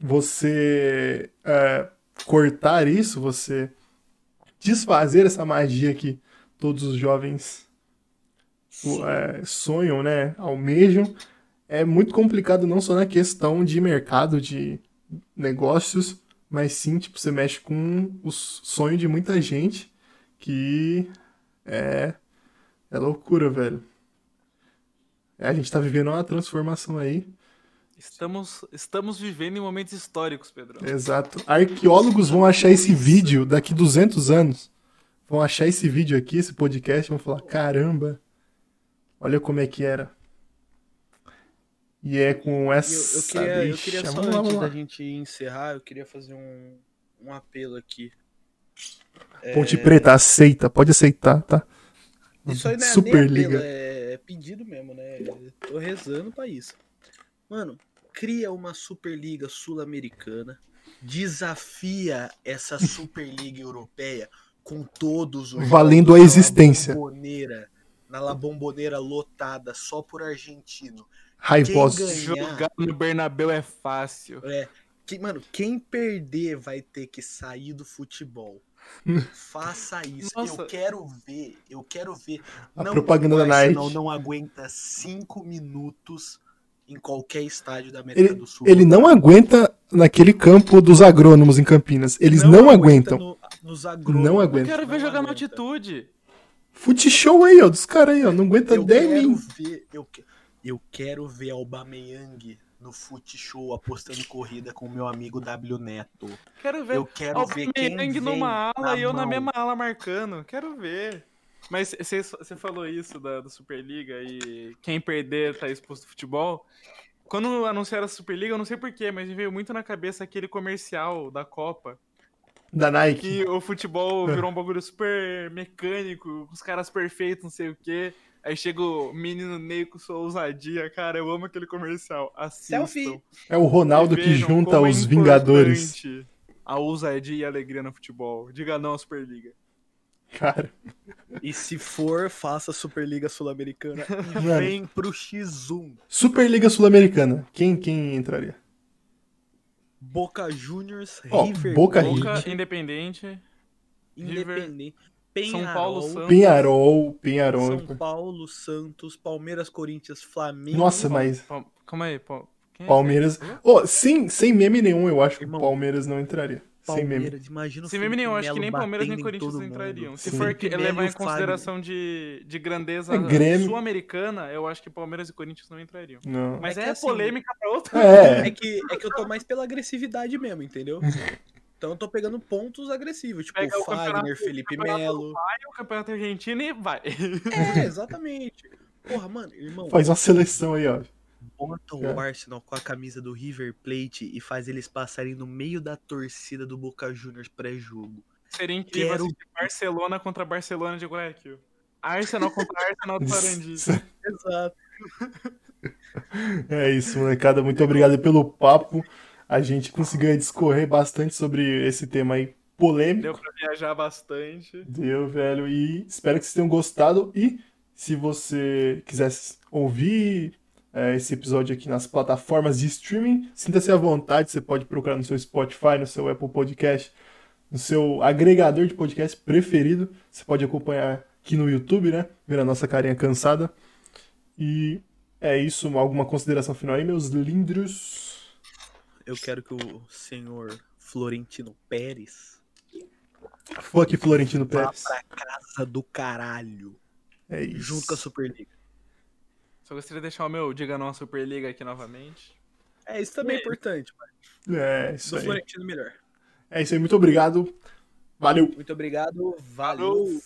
você é, cortar isso, você desfazer essa magia que todos os jovens é, sonham, né, almejam, é muito complicado não só na questão de mercado, de negócios, mas sim, tipo, você mexe com o sonho de muita gente que é, é loucura, velho. É, a gente tá vivendo uma transformação aí. Estamos, estamos vivendo em momentos históricos, Pedro. Exato. Arqueólogos vão achar esse vídeo daqui 200 anos. Vão achar esse vídeo aqui, esse podcast, vão falar: caramba, olha como é que era. E é com essa. Eu, eu queria, eu queria só, vamos lá, antes da gente encerrar, eu queria fazer um, um apelo aqui. Ponte é... Preta, aceita, pode aceitar, tá? Isso aí não é Superliga. É, é pedido mesmo, né? Eu tô rezando pra isso. Mano, cria uma Superliga Sul-Americana, desafia essa Superliga Europeia com todos os valendo a existência. Na bomboneira, na La Bomboneira lotada só por argentino. Raivoso. Jogar no Bernabéu é fácil. É. Que, mano, quem perder vai ter que sair do futebol. Faça isso. Nossa. Eu quero ver. Eu quero ver. A não, propaganda da Nike. Não, não aguenta cinco minutos em qualquer estádio da América ele, do Sul. Ele não aguenta naquele campo dos agrônomos em Campinas. Eles não, não aguentam. No, nos Não aguentam. Eu quero ver jogar no altitude. Fute show aí, ó, dos caras aí, ó. Não aguenta 10 mil. eu, eu quero ver Aubameyang no Fute Show apostando corrida com o meu amigo W Neto. Quero ver. Eu quero ver quem numa ala e eu na mesma ala marcando. Quero ver. Mas você falou isso da, da, Superliga e quem perder tá exposto ao futebol. Quando anunciaram a Superliga, eu não sei porquê, mas me veio muito na cabeça aquele comercial da Copa. Da Nike. Que o futebol virou um bagulho super mecânico, os caras perfeitos, não sei o quê. Aí chega o menino Ney com sua ousadia, cara, eu amo aquele comercial. Assistam. Selfie. É o Ronaldo que junta os é Vingadores. A ousadia e a alegria no futebol. Diga não à Superliga. Cara. E se for, faça Superliga Sul-Americana e vem pro X1. Superliga Sul-Americana. Quem, quem entraria? Boca Juniors, oh, River Boca, Boca Independente. Independente. Penharol, São Paulo, Santos. Penharol, Penharol. São Paulo, Santos, Palmeiras, Corinthians, Flamengo. Nossa, mas. Calma aí, é Palmeiras. Oh, sem, sem meme nenhum, eu acho Irmão, que o Palmeiras não entraria. Palmeiras, sem meme. Imagina Sem meme nenhum, acho que nem Palmeiras nem Corinthians entrariam. Se Sim. for que levar em consideração de, de grandeza é, sul-americana, eu acho que Palmeiras e Corinthians não entrariam. Não. Mas é, é assim, polêmica pra outra. É. é. que, é que eu tô mais pela agressividade mesmo, entendeu? Então eu tô pegando pontos agressivos, tipo Pega o Fagner, Felipe Melo. Vai, o campeonato argentino e vai. É, exatamente. Porra, mano, irmão. Faz uma seleção aí, ó bota o. Arsenal com a camisa do River Plate e faz eles passarem no meio da torcida do Boca Juniors pré-jogo. Seria incrível Quero... assistir Barcelona contra Barcelona de Guayaquil. Arsenal contra Arsenal do Sarandi. Exato. É isso, molecada. Muito obrigado pelo papo. A gente conseguiu discorrer bastante sobre esse tema aí polêmico. Deu pra viajar bastante. Deu, velho. E espero que vocês tenham gostado. E se você quisesse ouvir é, esse episódio aqui nas plataformas de streaming. Sinta-se à vontade, você pode procurar no seu Spotify, no seu Apple Podcast, no seu agregador de podcast preferido. Você pode acompanhar aqui no YouTube, né? Ver a nossa carinha cansada. E é isso. Alguma consideração final aí, meus lindros? Eu quero que o senhor Florentino Pérez. Fuck Florentino Vá Pérez. pra casa do caralho. É isso. Junto com a Superliga. Só gostaria de deixar o meu Diga Não à Superliga aqui novamente. É, isso também é É. importante, mano. É isso Do aí. Florentino melhor. É isso aí. Muito obrigado. Valeu. Muito obrigado. Valeu. Falou.